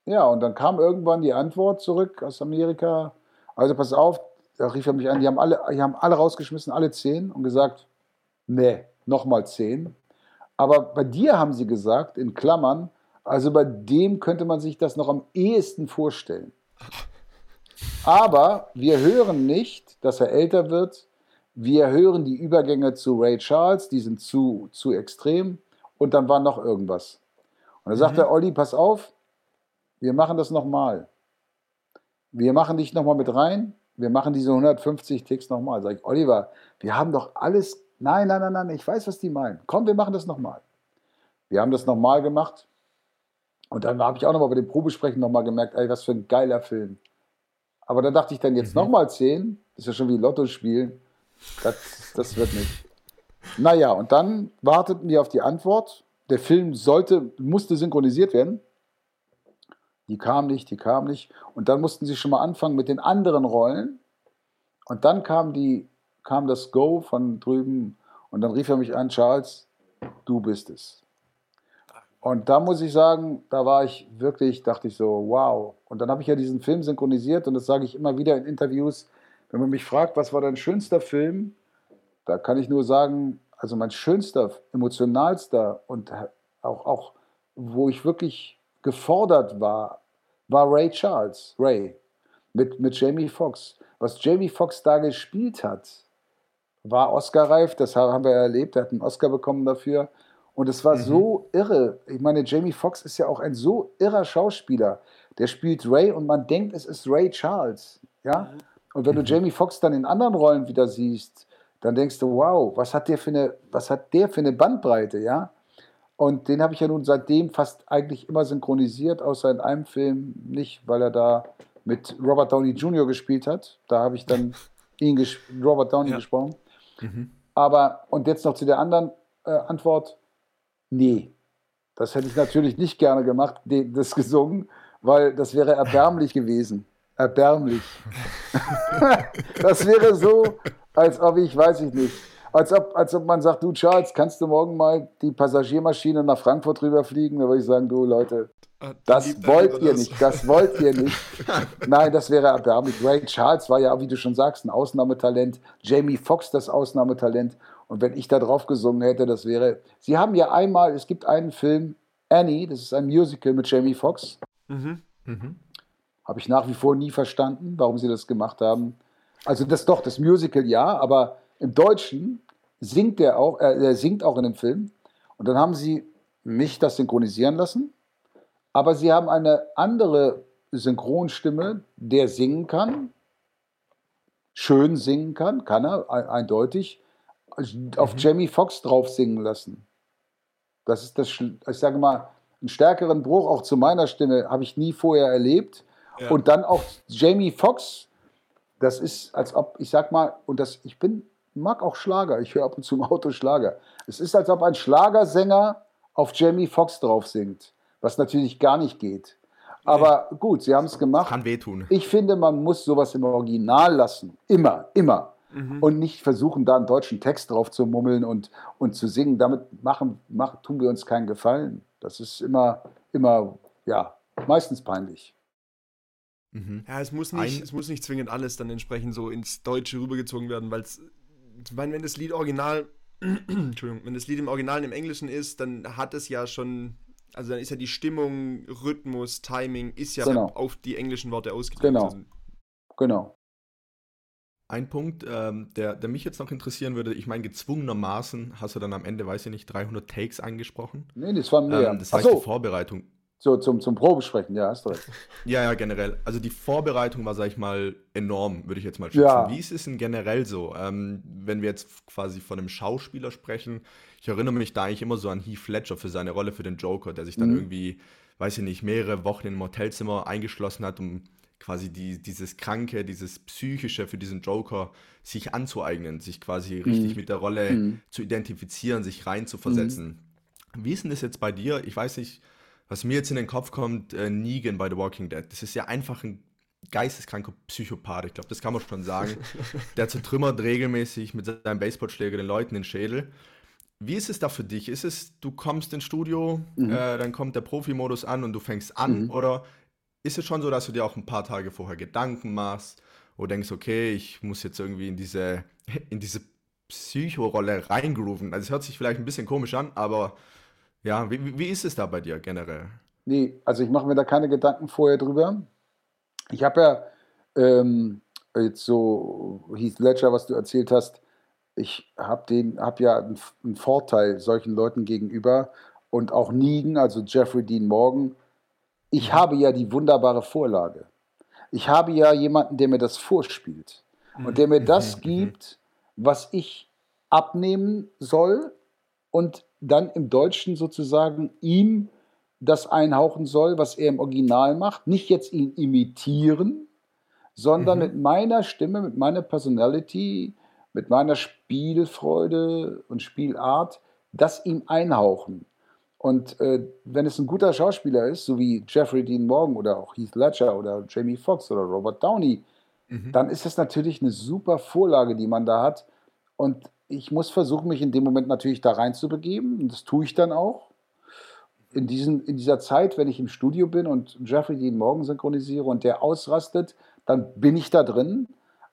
ja, und dann kam irgendwann die Antwort zurück aus Amerika. Also pass auf, da rief er mich an, die haben alle, die haben alle rausgeschmissen, alle zehn, und gesagt, nee, nochmal zehn. Aber bei dir haben sie gesagt, in Klammern, also bei dem könnte man sich das noch am ehesten vorstellen. Aber wir hören nicht, dass er älter wird. Wir hören die Übergänge zu Ray Charles, die sind zu, zu extrem. Und dann war noch irgendwas. Und da sagt mhm. Olli, pass auf, wir machen das nochmal. Wir machen dich nochmal mit rein. Wir machen diese 150 Ticks nochmal. Sag ich, Oliver, wir haben doch alles. Nein, nein, nein, nein, ich weiß, was die meinen. Komm, wir machen das nochmal. Wir haben das nochmal gemacht. Und dann habe ich auch nochmal bei dem Probesprechen nochmal gemerkt, ey, was für ein geiler Film. Aber da dachte ich dann jetzt mhm. nochmal 10, das ist ja schon wie Lotto spielen. Das, das wird nicht. Naja, und dann warteten wir auf die Antwort. Der Film sollte, musste synchronisiert werden. Die kam nicht, die kam nicht. Und dann mussten sie schon mal anfangen mit den anderen Rollen. Und dann kam, die, kam das Go von drüben und dann rief er mich an, Charles, du bist es. Und da muss ich sagen, da war ich wirklich, dachte ich so, wow. Und dann habe ich ja diesen Film synchronisiert und das sage ich immer wieder in Interviews. Wenn man mich fragt, was war dein schönster Film, da kann ich nur sagen, also mein schönster, emotionalster und auch, auch wo ich wirklich gefordert war, war Ray Charles, Ray, mit, mit Jamie Foxx. Was Jamie Foxx da gespielt hat, war Oscar-reif, das haben wir erlebt, er hat einen Oscar bekommen dafür. Und es war mhm. so irre. Ich meine, Jamie Foxx ist ja auch ein so irrer Schauspieler. Der spielt Ray und man denkt, es ist Ray Charles. Ja? Und wenn du mhm. Jamie Foxx dann in anderen Rollen wieder siehst, dann denkst du, wow, was hat der für eine, was hat der für eine Bandbreite, ja? Und den habe ich ja nun seitdem fast eigentlich immer synchronisiert, außer in einem Film nicht, weil er da mit Robert Downey Jr. gespielt hat. Da habe ich dann <laughs> ihn Robert Downey ja. gesprochen. Mhm. Aber, und jetzt noch zu der anderen äh, Antwort. Nee, das hätte ich natürlich nicht gerne gemacht, das gesungen, weil das wäre erbärmlich gewesen. Erbärmlich. <laughs> das wäre so, als ob ich, weiß ich nicht, als ob, als ob man sagt, du Charles, kannst du morgen mal die Passagiermaschine nach Frankfurt rüberfliegen? Da würde ich sagen, du Leute, ah, das wollt ihr nicht, das wollt ihr nicht. Nein, das wäre erbärmlich. Ray Charles war ja, wie du schon sagst, ein Ausnahmetalent. Jamie Foxx das Ausnahmetalent. Und wenn ich da drauf gesungen hätte, das wäre. Sie haben ja einmal, es gibt einen Film, Annie, das ist ein Musical mit Jamie Foxx. Mhm. Mhm. Habe ich nach wie vor nie verstanden, warum sie das gemacht haben. Also das doch, das Musical ja, aber im Deutschen singt er auch, äh, er singt auch in dem Film. Und dann haben sie mich das synchronisieren lassen. Aber sie haben eine andere Synchronstimme, der singen kann, schön singen kann, kann er, eindeutig auf mhm. Jamie Foxx drauf singen lassen. Das ist das, ich sage mal, einen stärkeren Bruch auch zu meiner Stimme habe ich nie vorher erlebt. Ja. Und dann auch Jamie Foxx, das ist, als ob, ich sag mal, und das, ich bin, mag auch Schlager, ich höre ab und zu im Auto Schlager. Es ist, als ob ein Schlagersänger auf Jamie Foxx drauf singt, was natürlich gar nicht geht. Aber gut, sie haben es gemacht. Kann wehtun. Ich finde, man muss sowas im Original lassen. Immer, immer mhm. und nicht versuchen, da einen deutschen Text drauf zu mummeln und, und zu singen. Damit machen, machen, tun wir uns keinen Gefallen. Das ist immer, immer, ja, meistens peinlich. Mhm. Ja, es muss, nicht, es muss nicht zwingend alles dann entsprechend so ins Deutsche rübergezogen werden, weil es, ich meine, wenn das Lied original, <clears throat> Entschuldigung, wenn das Lied im Original im Englischen ist, dann hat es ja schon, also dann ist ja die Stimmung, Rhythmus, Timing, ist ja genau. auf die englischen Worte ausgedrückt. Genau. Genau. Ein Punkt, ähm, der, der mich jetzt noch interessieren würde, ich meine, gezwungenermaßen hast du dann am Ende, weiß ich nicht, 300 Takes angesprochen. Nee, das waren mehr. Ähm, das heißt, so. die Vorbereitung. So, zum, zum Probesprechen, ja, hast du recht. <laughs> ja, ja, generell. Also die Vorbereitung war, sag ich mal, enorm, würde ich jetzt mal schätzen. Ja. Wie ist es denn generell so, ähm, wenn wir jetzt quasi von einem Schauspieler sprechen? Ich erinnere mich da eigentlich immer so an Heath Ledger für seine Rolle für den Joker, der sich dann mhm. irgendwie, weiß ich nicht, mehrere Wochen in einem Hotelzimmer eingeschlossen hat, um quasi die, dieses Kranke, dieses Psychische für diesen Joker sich anzueignen, sich quasi richtig mhm. mit der Rolle mhm. zu identifizieren, sich reinzuversetzen. Mhm. Wie ist denn das jetzt bei dir? Ich weiß nicht, was mir jetzt in den Kopf kommt, äh, Negan bei The Walking Dead. Das ist ja einfach ein geisteskranker Psychopath, ich glaube, das kann man schon sagen. <laughs> der zertrümmert regelmäßig mit seinem Baseballschläger den Leuten den Schädel. Wie ist es da für dich? Ist es, du kommst ins Studio, mhm. äh, dann kommt der Profi-Modus an und du fängst an? Mhm. Oder ist es schon so, dass du dir auch ein paar Tage vorher Gedanken machst oder denkst, okay, ich muss jetzt irgendwie in diese, in diese Psycho-Rolle reingrooven? Also es hört sich vielleicht ein bisschen komisch an, aber ja, wie, wie ist es da bei dir generell? Nee, also ich mache mir da keine Gedanken vorher drüber. Ich habe ja ähm, jetzt so Heath Ledger, was du erzählt hast, ich habe hab ja einen, einen, Vorteil solchen Leuten gegenüber und auch Negan, also Jeffrey Dean Morgan. Ich habe ja die wunderbare Vorlage. Ich habe ja jemanden, der mir das vorspielt und der mir das mhm. gibt, was ich abnehmen soll und dann im Deutschen sozusagen ihm das einhauchen soll, was er im Original macht. Nicht jetzt ihn imitieren, sondern mhm. mit meiner Stimme, mit meiner Personality, mit meiner Spielfreude und Spielart das ihm einhauchen. Und äh, wenn es ein guter Schauspieler ist, so wie Jeffrey Dean Morgan oder auch Heath Ledger oder Jamie Foxx oder Robert Downey, mhm. dann ist das natürlich eine super Vorlage, die man da hat. Und ich muss versuchen, mich in dem Moment natürlich da reinzubegeben. Und das tue ich dann auch. In, diesen, in dieser Zeit, wenn ich im Studio bin und Jeffrey Dean Morgan synchronisiere und der ausrastet, dann bin ich da drin.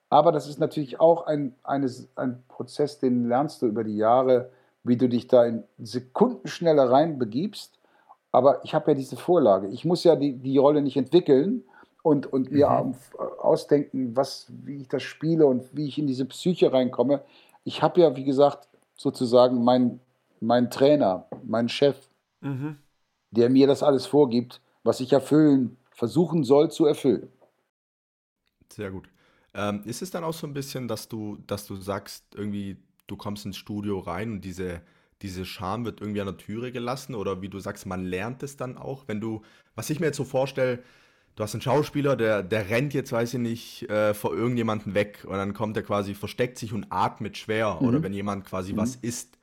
Aber das ist natürlich auch ein, eine, ein Prozess, den lernst du über die Jahre, wie du dich da in Sekundenschnelle reinbegibst. Aber ich habe ja diese Vorlage. Ich muss ja die, die Rolle nicht entwickeln und, und mir mhm. ausdenken, was, wie ich das spiele und wie ich in diese Psyche reinkomme. Ich habe ja, wie gesagt, sozusagen meinen mein Trainer, meinen Chef, mhm. der mir das alles vorgibt, was ich erfüllen, versuchen soll zu erfüllen. Sehr gut. Ähm, ist es dann auch so ein bisschen, dass du, dass du sagst, irgendwie, du kommst ins Studio rein und diese, diese Scham wird irgendwie an der Türe gelassen oder wie du sagst, man lernt es dann auch, wenn du, was ich mir jetzt so vorstelle, du hast einen Schauspieler, der, der rennt jetzt, weiß ich nicht, äh, vor irgendjemanden weg und dann kommt er quasi, versteckt sich und atmet schwer mhm. oder wenn jemand quasi mhm. was isst.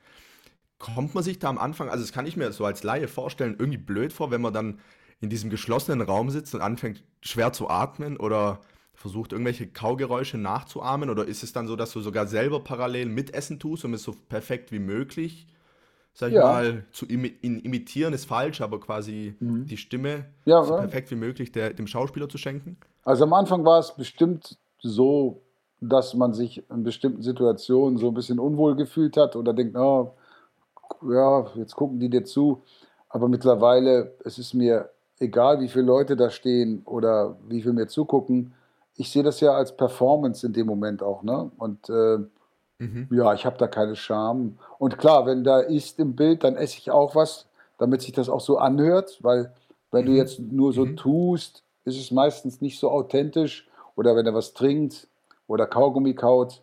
Kommt man sich da am Anfang, also das kann ich mir so als Laie vorstellen, irgendwie blöd vor, wenn man dann in diesem geschlossenen Raum sitzt und anfängt schwer zu atmen oder versucht, irgendwelche Kaugeräusche nachzuahmen? Oder ist es dann so, dass du sogar selber parallel mitessen tust, um es so perfekt wie möglich, sag ich ja. mal, zu imi imitieren ist falsch, aber quasi mhm. die Stimme ja, so perfekt wie möglich der, dem Schauspieler zu schenken? Also am Anfang war es bestimmt so, dass man sich in bestimmten Situationen so ein bisschen unwohl gefühlt hat oder denkt, oh, ja, jetzt gucken die dir zu. Aber mittlerweile, es ist mir egal, wie viele Leute da stehen oder wie viele mir zugucken ich sehe das ja als Performance in dem Moment auch, ne? Und äh, mhm. ja, ich habe da keine Scham. Und klar, wenn da ist im Bild, dann esse ich auch was, damit sich das auch so anhört, weil wenn mhm. du jetzt nur so mhm. tust, ist es meistens nicht so authentisch. Oder wenn er was trinkt oder Kaugummi kaut,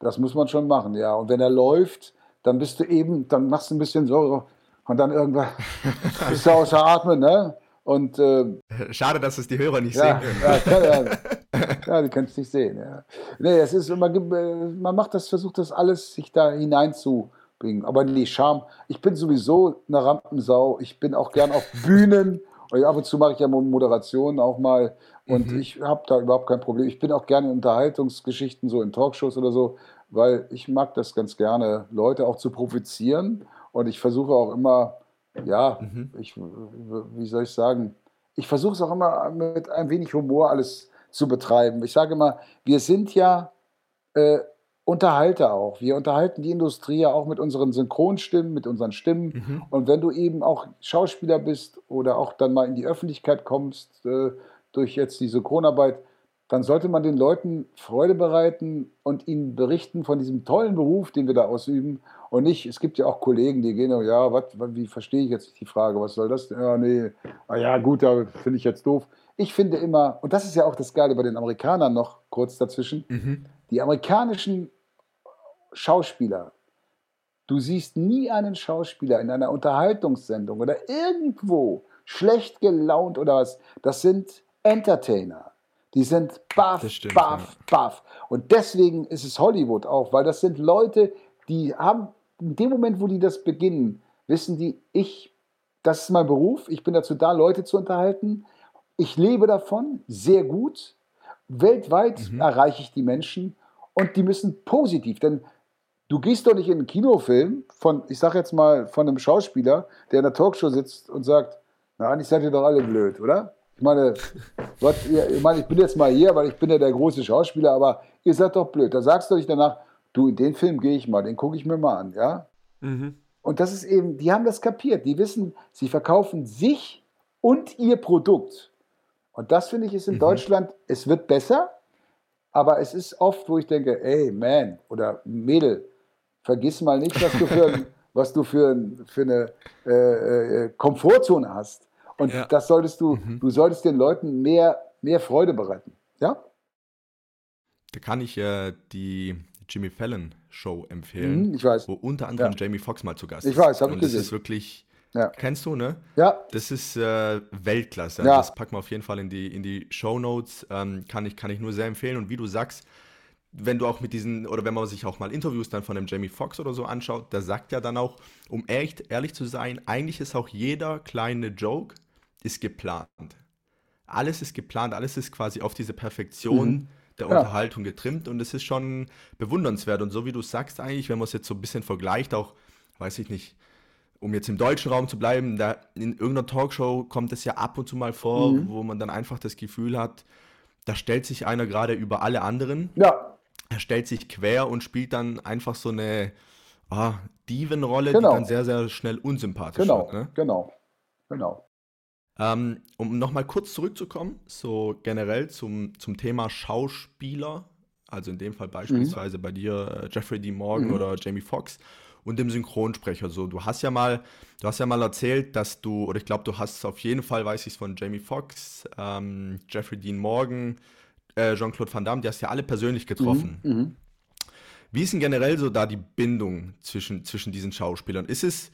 das muss man schon machen, ja. Und wenn er läuft, dann bist du eben, dann machst du ein bisschen so und dann irgendwann <laughs> bist du außer Atmen, ne? Und, äh, Schade, dass es die Hörer nicht ja, sehen können. Ja, <laughs> <laughs> ja, die es nicht sehen. Ja. Nee, es ist, man, man macht das, versucht das alles, sich da hineinzubringen. Aber nee, Scham. Ich bin sowieso eine Rampensau. Ich bin auch gern auf <laughs> Bühnen. Und ab und zu mache ich ja Moderationen auch mal. Und mhm. ich habe da überhaupt kein Problem. Ich bin auch gerne in Unterhaltungsgeschichten, so in Talkshows oder so, weil ich mag das ganz gerne, Leute auch zu provozieren. Und ich versuche auch immer, ja, mhm. ich, wie soll ich sagen, ich versuche es auch immer mit ein wenig Humor alles zu betreiben. Ich sage immer, wir sind ja äh, Unterhalter auch. Wir unterhalten die Industrie ja auch mit unseren Synchronstimmen, mit unseren Stimmen. Mhm. Und wenn du eben auch Schauspieler bist oder auch dann mal in die Öffentlichkeit kommst äh, durch jetzt die Synchronarbeit, dann sollte man den Leuten Freude bereiten und ihnen berichten von diesem tollen Beruf, den wir da ausüben. Und nicht, es gibt ja auch Kollegen, die gehen, ja, wat, wie verstehe ich jetzt die Frage, was soll das? Ja, nee, ah, ja, gut, da finde ich jetzt doof. Ich finde immer, und das ist ja auch das Geile bei den Amerikanern noch kurz dazwischen, mhm. die amerikanischen Schauspieler, du siehst nie einen Schauspieler in einer Unterhaltungssendung oder irgendwo schlecht gelaunt oder was, das sind Entertainer Die sind baff, baff, ja. baff. Und deswegen ist es Hollywood auch, weil das sind Leute, die haben in dem Moment, wo die das beginnen, wissen die, ich, das ist mein Beruf, ich bin dazu da, Leute zu unterhalten. Ich lebe davon sehr gut. Weltweit mhm. erreiche ich die Menschen und die müssen positiv, denn du gehst doch nicht in einen Kinofilm von, ich sag jetzt mal, von einem Schauspieler, der in der Talkshow sitzt und sagt, na, eigentlich seid ihr doch alle blöd, oder? Ich meine, <laughs> was, ich meine, ich bin jetzt mal hier, weil ich bin ja der große Schauspieler, aber ihr seid doch blöd. Da sagst du nicht danach, du, in den Film gehe ich mal, den gucke ich mir mal an, ja? Mhm. Und das ist eben, die haben das kapiert. Die wissen, sie verkaufen sich und ihr Produkt. Und das finde ich ist in mhm. Deutschland, es wird besser, aber es ist oft, wo ich denke, ey, Man oder Mädel, vergiss mal nicht, was du für, <laughs> was du für, für eine äh, äh, Komfortzone hast. Und ja. das solltest du, mhm. du solltest den Leuten mehr, mehr Freude bereiten. Ja? Da kann ich äh, die Jimmy Fallon Show empfehlen. Mhm, ich weiß. Wo unter anderem ja. Jamie Foxx mal zu Gast ist. Ich weiß, habe ich gesehen. Das ist wirklich, ja. kennst du, ne? Ja. Das ist äh, Weltklasse. Ja. Das packen wir auf jeden Fall in die, in die Show Notes. Ähm, kann, ich, kann ich nur sehr empfehlen. Und wie du sagst, wenn du auch mit diesen, oder wenn man sich auch mal Interviews dann von dem Jamie Foxx oder so anschaut, der sagt ja dann auch, um echt ehrlich zu sein, eigentlich ist auch jeder kleine Joke ist geplant. Alles ist geplant, alles ist quasi auf diese Perfektion mhm. der ja. Unterhaltung getrimmt und es ist schon bewundernswert. Und so wie du sagst eigentlich, wenn man es jetzt so ein bisschen vergleicht, auch, weiß ich nicht, um jetzt im deutschen Raum zu bleiben, da in irgendeiner Talkshow kommt es ja ab und zu mal vor, mhm. wo man dann einfach das Gefühl hat, da stellt sich einer gerade über alle anderen. Ja. Er stellt sich quer und spielt dann einfach so eine ah, Dievenrolle, genau. die dann sehr, sehr schnell unsympathisch genau. wird. Ne? Genau, genau. Ähm, um nochmal kurz zurückzukommen, so generell zum, zum Thema Schauspieler, also in dem Fall beispielsweise mhm. bei dir äh, Jeffrey D. Morgan mhm. oder Jamie Foxx und dem Synchronsprecher. So, du hast ja mal, du hast ja mal erzählt, dass du, oder ich glaube, du hast auf jeden Fall, weiß ich es von Jamie Foxx, ähm, Jeffrey Dean Morgan, äh, Jean-Claude Van Damme, die hast ja alle persönlich getroffen. Mhm. mhm. Wie ist denn generell so da die Bindung zwischen, zwischen diesen Schauspielern? Ist es,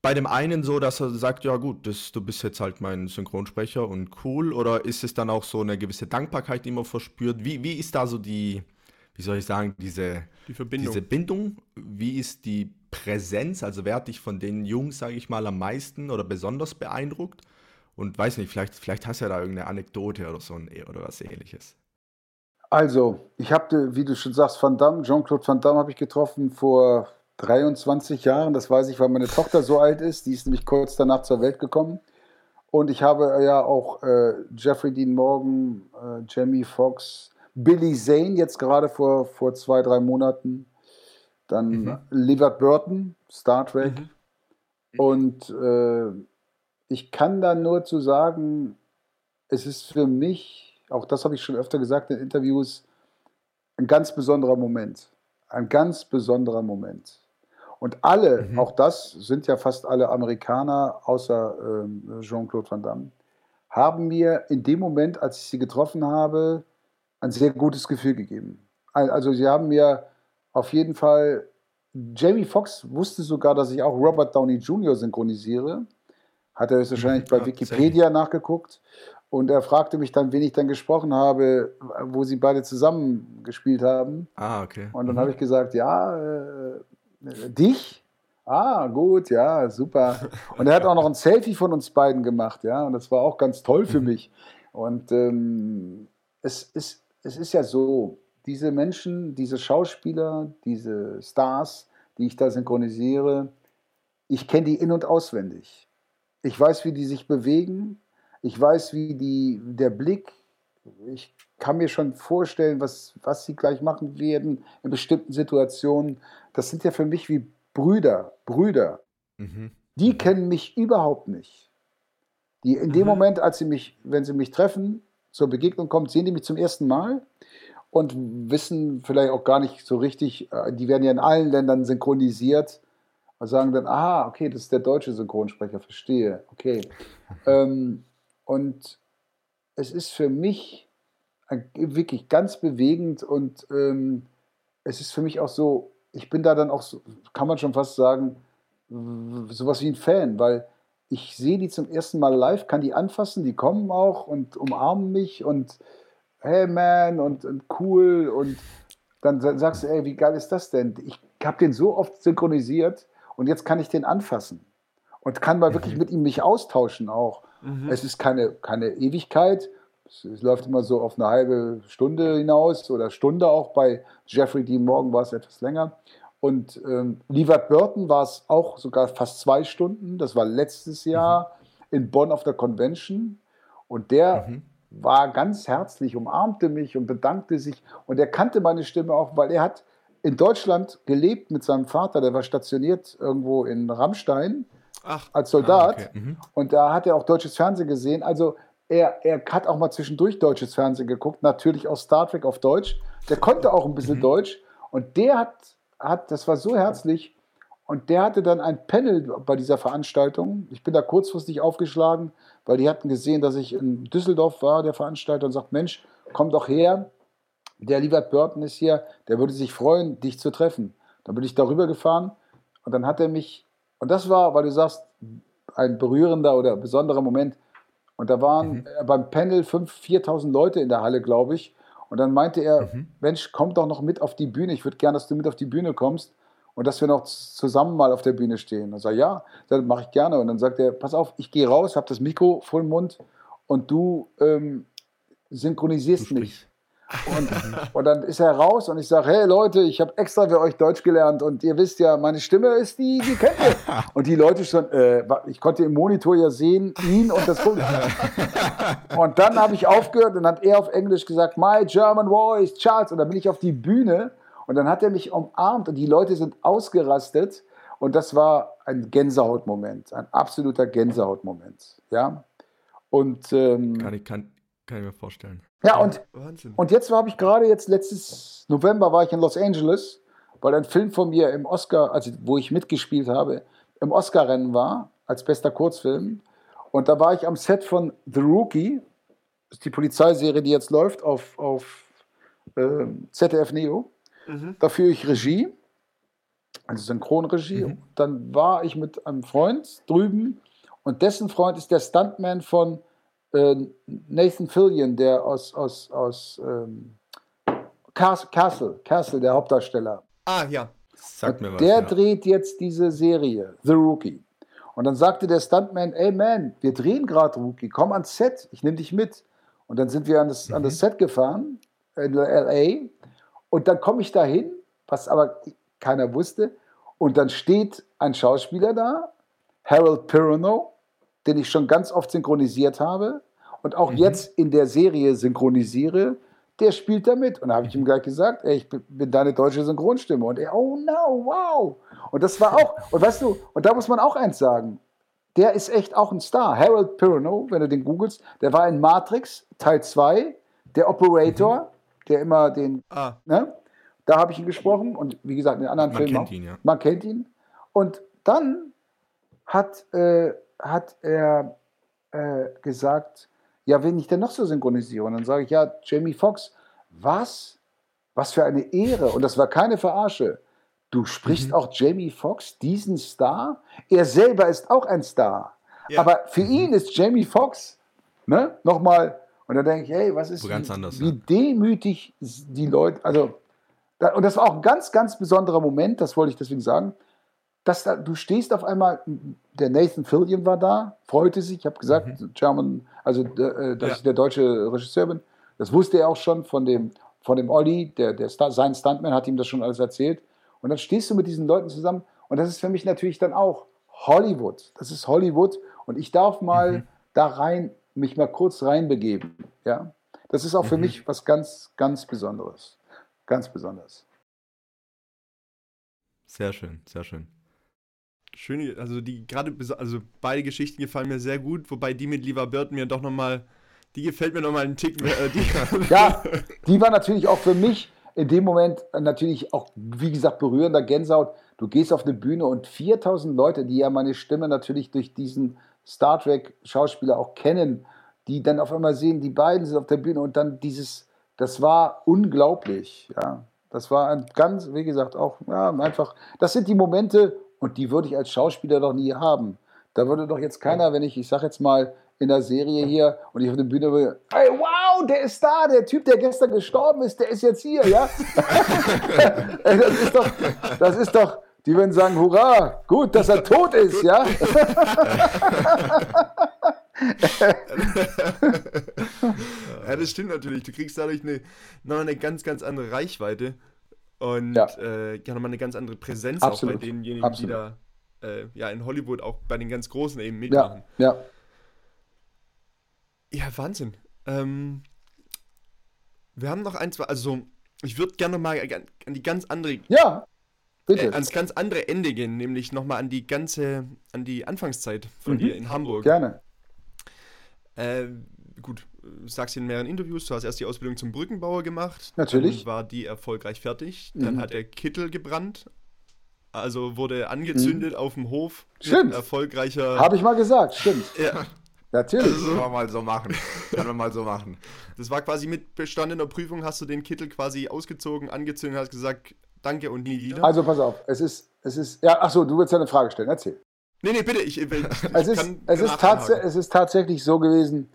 bei dem einen so, dass er sagt, ja gut, das, du bist jetzt halt mein Synchronsprecher und cool? Oder ist es dann auch so eine gewisse Dankbarkeit, die man verspürt? Wie, wie ist da so die, wie soll ich sagen, diese, die Verbindung. diese Bindung? Wie ist die Präsenz? Also wer hat dich von den Jungs, sage ich mal, am meisten oder besonders beeindruckt? Und weiß nicht, vielleicht, vielleicht hast du ja da irgendeine Anekdote oder so oder was ähnliches. Also, ich habe, wie du schon sagst, Van Damme, Jean-Claude Van Damme habe ich getroffen vor 23 Jahren, das weiß ich, weil meine Tochter so alt ist, die ist nämlich kurz danach zur Welt gekommen. Und ich habe ja auch äh, Jeffrey Dean Morgan, äh, Jamie Foxx, Billy Zane jetzt gerade vor, vor zwei, drei Monaten, dann mhm. Livert Burton, Star Trek. Mhm. Und äh, ich kann da nur zu sagen, es ist für mich, auch das habe ich schon öfter gesagt in Interviews, ein ganz besonderer Moment. Ein ganz besonderer Moment. Und alle, mhm. auch das sind ja fast alle Amerikaner, außer ähm, Jean-Claude Van Damme, haben mir in dem Moment, als ich sie getroffen habe, ein sehr gutes Gefühl gegeben. Also sie haben mir auf jeden Fall, Jamie Foxx wusste sogar, dass ich auch Robert Downey Jr. synchronisiere. Hat er es wahrscheinlich mhm. bei Wikipedia nachgeguckt. Und er fragte mich dann, wen ich dann gesprochen habe, wo sie beide zusammen gespielt haben. Ah, okay. Und dann mhm. habe ich gesagt, ja, äh, Dich? Ah, gut, ja, super. <laughs> Und er hat auch noch ein Selfie von uns beiden gemacht, ja, und das war auch ganz toll für mhm. mich. Und ähm, es, ist, es ist ja so, diese Menschen, diese Schauspieler, diese Stars, die ich da synchronisiere, ich kenne die in- und auswendig. Ich weiß, wie die sich bewegen. Ich weiß, wie die, der Blick, ich kann mir schon vorstellen, was, was sie gleich machen werden in bestimmten Situationen. Das sind ja für mich wie Brüder, Brüder. Mhm. Die kennen mich überhaupt nicht. Die in dem mhm. Moment, als sie mich, wenn sie mich treffen, zur Begegnung kommt, sehen die mich zum ersten Mal und wissen vielleicht auch gar nicht so richtig, äh, die werden ja in allen Ländern synchronisiert und sagen dann, ah, okay, das ist der deutsche Synchronsprecher, verstehe, okay. <laughs> ähm, und es ist für mich wirklich ganz bewegend und ähm, es ist für mich auch so, ich bin da dann auch, so, kann man schon fast sagen, sowas wie ein Fan, weil ich sehe die zum ersten Mal live, kann die anfassen, die kommen auch und umarmen mich und hey man und, und cool und dann sagst du, ey, wie geil ist das denn? Ich habe den so oft synchronisiert und jetzt kann ich den anfassen und kann mal wirklich mit ihm mich austauschen auch. Mhm. Es ist keine, keine Ewigkeit, es, es, läuft immer so auf eine halbe Stunde hinaus oder Stunde auch. Bei Jeffrey Dean Morgan war es etwas länger. Und ähm, Lievert Burton war es auch sogar fast zwei Stunden. Das war letztes Jahr mhm. in Bonn auf der Convention. Und der mhm. war ganz herzlich, umarmte mich und bedankte sich. Und er kannte meine Stimme auch, weil er hat in Deutschland gelebt mit seinem Vater. Der war stationiert irgendwo in Rammstein Ach. als Soldat. Ah, okay. mhm. Und da hat er auch deutsches Fernsehen gesehen. Also er, er hat auch mal zwischendurch deutsches Fernsehen geguckt, natürlich auch Star Trek auf Deutsch. Der konnte auch ein bisschen mhm. Deutsch. Und der hat, hat, das war so herzlich. Und der hatte dann ein Panel bei dieser Veranstaltung. Ich bin da kurzfristig aufgeschlagen, weil die hatten gesehen, dass ich in Düsseldorf war, der Veranstalter, und sagt: Mensch, komm doch her. Der Liebert Burton ist hier, der würde sich freuen, dich zu treffen. Dann bin ich darüber gefahren und dann hat er mich und das war, weil du sagst, ein berührender oder besonderer Moment. Und da waren mhm. Beim Panel 5.000, 4.000 Leute in der Halle, glaube ich. Und dann meinte er, mhm. Mensch, komm doch noch mit auf die Bühne. Ich würde gerne, dass du mit auf die Bühne kommst und dass wir noch zusammen mal auf der Bühne stehen. Und sage ja, das mache ich gerne. Und dann sagt er, pass auf, ich gehe raus, habe das Mikro vor dem Mund und du ähm, synchronisierst du mich. Und, und, dann ist er raus und ich sage, hey Leute, ich habe extra für euch Deutsch gelernt und ihr wisst ja, meine Stimme ist die, die kennt ihr. <laughs> Und die Leute schon, äh, ich konnte im Monitor ja sehen, ihn und das Publikum. <laughs> Und dann habe ich aufgehört und hat er auf Englisch gesagt, my German voice, Charles. Und dann bin ich auf die Bühne und dann hat er mich umarmt und die Leute sind ausgerastet und das war ein Gänsehautmoment, ein absoluter Gänsehautmoment. Ja. Und ähm, kann, ich, kann, kann ich mir vorstellen. Ja, und, und jetzt habe ich gerade jetzt letztes November war ich in Los Angeles, weil ein Film von mir im Oscar, also wo ich mitgespielt habe, im Oscar-Rennen war, als bester Kurzfilm. Und da war ich am Set von The Rookie, das ist die Polizeiserie, die jetzt läuft auf, auf äh, ZDF Neo. Mhm. Da führe ich Regie, also Synchronregie. Mhm. Dann war ich mit einem Freund drüben und dessen Freund ist der Stuntman von äh, Nathan Fillion, der aus, aus, aus ähm, Castle, Castle, der Hauptdarsteller. Ah, ja. Sag mir was, der ja. dreht jetzt diese Serie, The Rookie. Und dann sagte der Stuntman, ey man, wir drehen gerade Rookie, komm ans Set, ich nehme dich mit. Und dann sind wir an das, mhm. an das mhm. Set gefahren, in L.A. Und dann komme ich da hin, was aber keiner wusste. Und dann steht ein Schauspieler da, Harold Pirano, den ich schon ganz oft synchronisiert habe und auch mhm. jetzt in der Serie synchronisiere, der spielt da mit. Und da habe ich ihm gleich gesagt, ey, ich bin deine deutsche Synchronstimme. Und er, oh no, wow. Und das war auch, und weißt du, und da muss man auch eins sagen, der ist echt auch ein Star. Harold Pirano, wenn du den googelst, der war in Matrix Teil 2, der Operator, mhm. der immer den, ah. ne? Da habe ich ihn gesprochen und wie gesagt, in den anderen man Filmen kennt auch. Ihn, ja. Man kennt ihn. Und dann hat äh, hat er äh, gesagt, ja, wen ich denn noch so synchronisiere? Und dann sage ich, ja, Jamie Foxx, was? Was für eine Ehre. Und das war keine Verarsche. Du sprichst mhm. auch Jamie Foxx, diesen Star? Er selber ist auch ein Star. Ja. Aber für mhm. ihn ist Jamie Foxx, ne, nochmal, und da denke ich, hey, was ist, ganz anders, wie, ja. demütig die Leute, also, da, und das war auch ein ganz, ganz besonderer Moment, das wollte ich deswegen sagen, dass da, du stehst auf einmal, der Nathan Fillion war da, freute sich, ich habe gesagt, mhm. German, also äh, dass ja. ich der deutsche Regisseur bin. Das wusste er auch schon von dem, von dem Olli, der, der sein Stuntman hat ihm das schon alles erzählt. Und dann stehst du mit diesen Leuten zusammen und das ist für mich natürlich dann auch Hollywood. Das ist Hollywood und ich darf mal mhm. da rein, mich mal kurz reinbegeben. Ja? Das ist auch für mhm. mich was ganz, ganz Besonderes. Ganz besonders. Sehr schön, sehr schön. Schöne, also die gerade, also beide Geschichten gefallen mir sehr gut, wobei die mit Lieber Bird mir doch nochmal, die gefällt mir nochmal einen Tick. Äh, die <laughs> ja, die war natürlich auch für mich in dem Moment natürlich auch, wie gesagt, berührender Gänsehaut. Du gehst auf eine Bühne und 4000 Leute, die ja meine Stimme natürlich durch diesen Star Trek-Schauspieler auch kennen, die dann auf einmal sehen, die beiden sind auf der Bühne und dann dieses, das war unglaublich, ja. Das war ein ganz, wie gesagt, auch ja, einfach, das sind die Momente, und die würde ich als Schauspieler doch nie haben. Da würde doch jetzt keiner, wenn ich, ich sag jetzt mal, in der Serie hier und ich auf der Bühne will, hey, wow, der ist da, der Typ, der gestern gestorben ist, der ist jetzt hier, ja. <laughs> <laughs> das ist doch, das ist doch, die würden sagen, hurra, gut, dass er tot ist, ja. <laughs> ja, das stimmt natürlich. Du kriegst dadurch eine, noch eine ganz, ganz andere Reichweite und ja, äh, ja nochmal eine ganz andere Präsenz Absolut. auch bei denjenigen, Absolut. die da äh, ja, in Hollywood auch bei den ganz Großen eben mitmachen. Ja, ja. Ja, Wahnsinn. Ähm, wir haben noch ein, zwei, also ich würde gerne mal an die ganz andere. Ja, bitte. Äh, ans ganz andere Ende gehen, nämlich nochmal an die ganze, an die Anfangszeit von mhm. dir in Hamburg. Gerne. Äh, gut, sagst in mehreren Interviews, du hast erst die Ausbildung zum Brückenbauer gemacht. Natürlich. Dann war die erfolgreich fertig. Dann mhm. hat der Kittel gebrannt. Also wurde angezündet mhm. auf dem Hof. Stimmt. Erfolgreicher. Habe ich mal gesagt, stimmt. Ja. Natürlich. Das kann man mal so machen. Kann man mal so machen. Das war quasi mit bestandener Prüfung, hast du den Kittel quasi ausgezogen, angezündet, hast gesagt, danke und nie wieder. Also pass auf, es ist, es ist, ja, achso, du willst ja eine Frage stellen, erzähl. Nee, nee, bitte, ich, ich, ich es, ist, es, ist es ist tatsächlich so gewesen,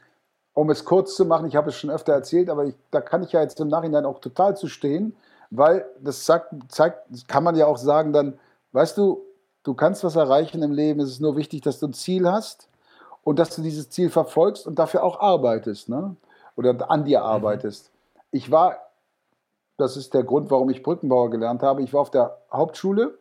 um es kurz zu machen, ich habe es schon öfter erzählt, aber ich, da kann ich ja jetzt im Nachhinein auch total zu stehen, weil das zeigt, zeigt, kann man ja auch sagen dann, weißt du, du kannst was erreichen im Leben, es ist nur wichtig, dass du ein Ziel hast und dass du dieses Ziel verfolgst und dafür auch arbeitest, ne? oder an dir mhm. arbeitest. Mhm. Ich war, das ist der Grund, warum ich Brückenbauer gelernt habe, ich war auf der Hauptschule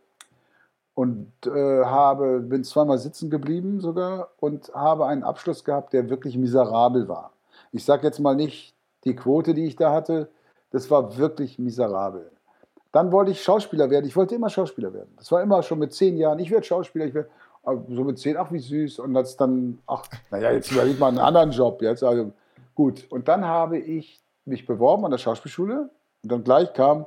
und äh, habe, bin zweimal sitzen geblieben sogar und habe einen Abschluss gehabt, der wirklich miserabel war. Ich sage jetzt mal nicht die Quote, die ich da hatte, das war wirklich miserabel. Dann wollte ich Schauspieler werden. Ich wollte immer Schauspieler werden. Das war immer schon mit zehn Jahren. Ich werde Schauspieler. Ich werde so mit zehn, ach wie süß. Und als dann, ach, naja, jetzt überlegt man einen anderen Job jetzt. Also gut. Und dann habe ich mich beworben an der Schauspielschule. Und dann gleich kam,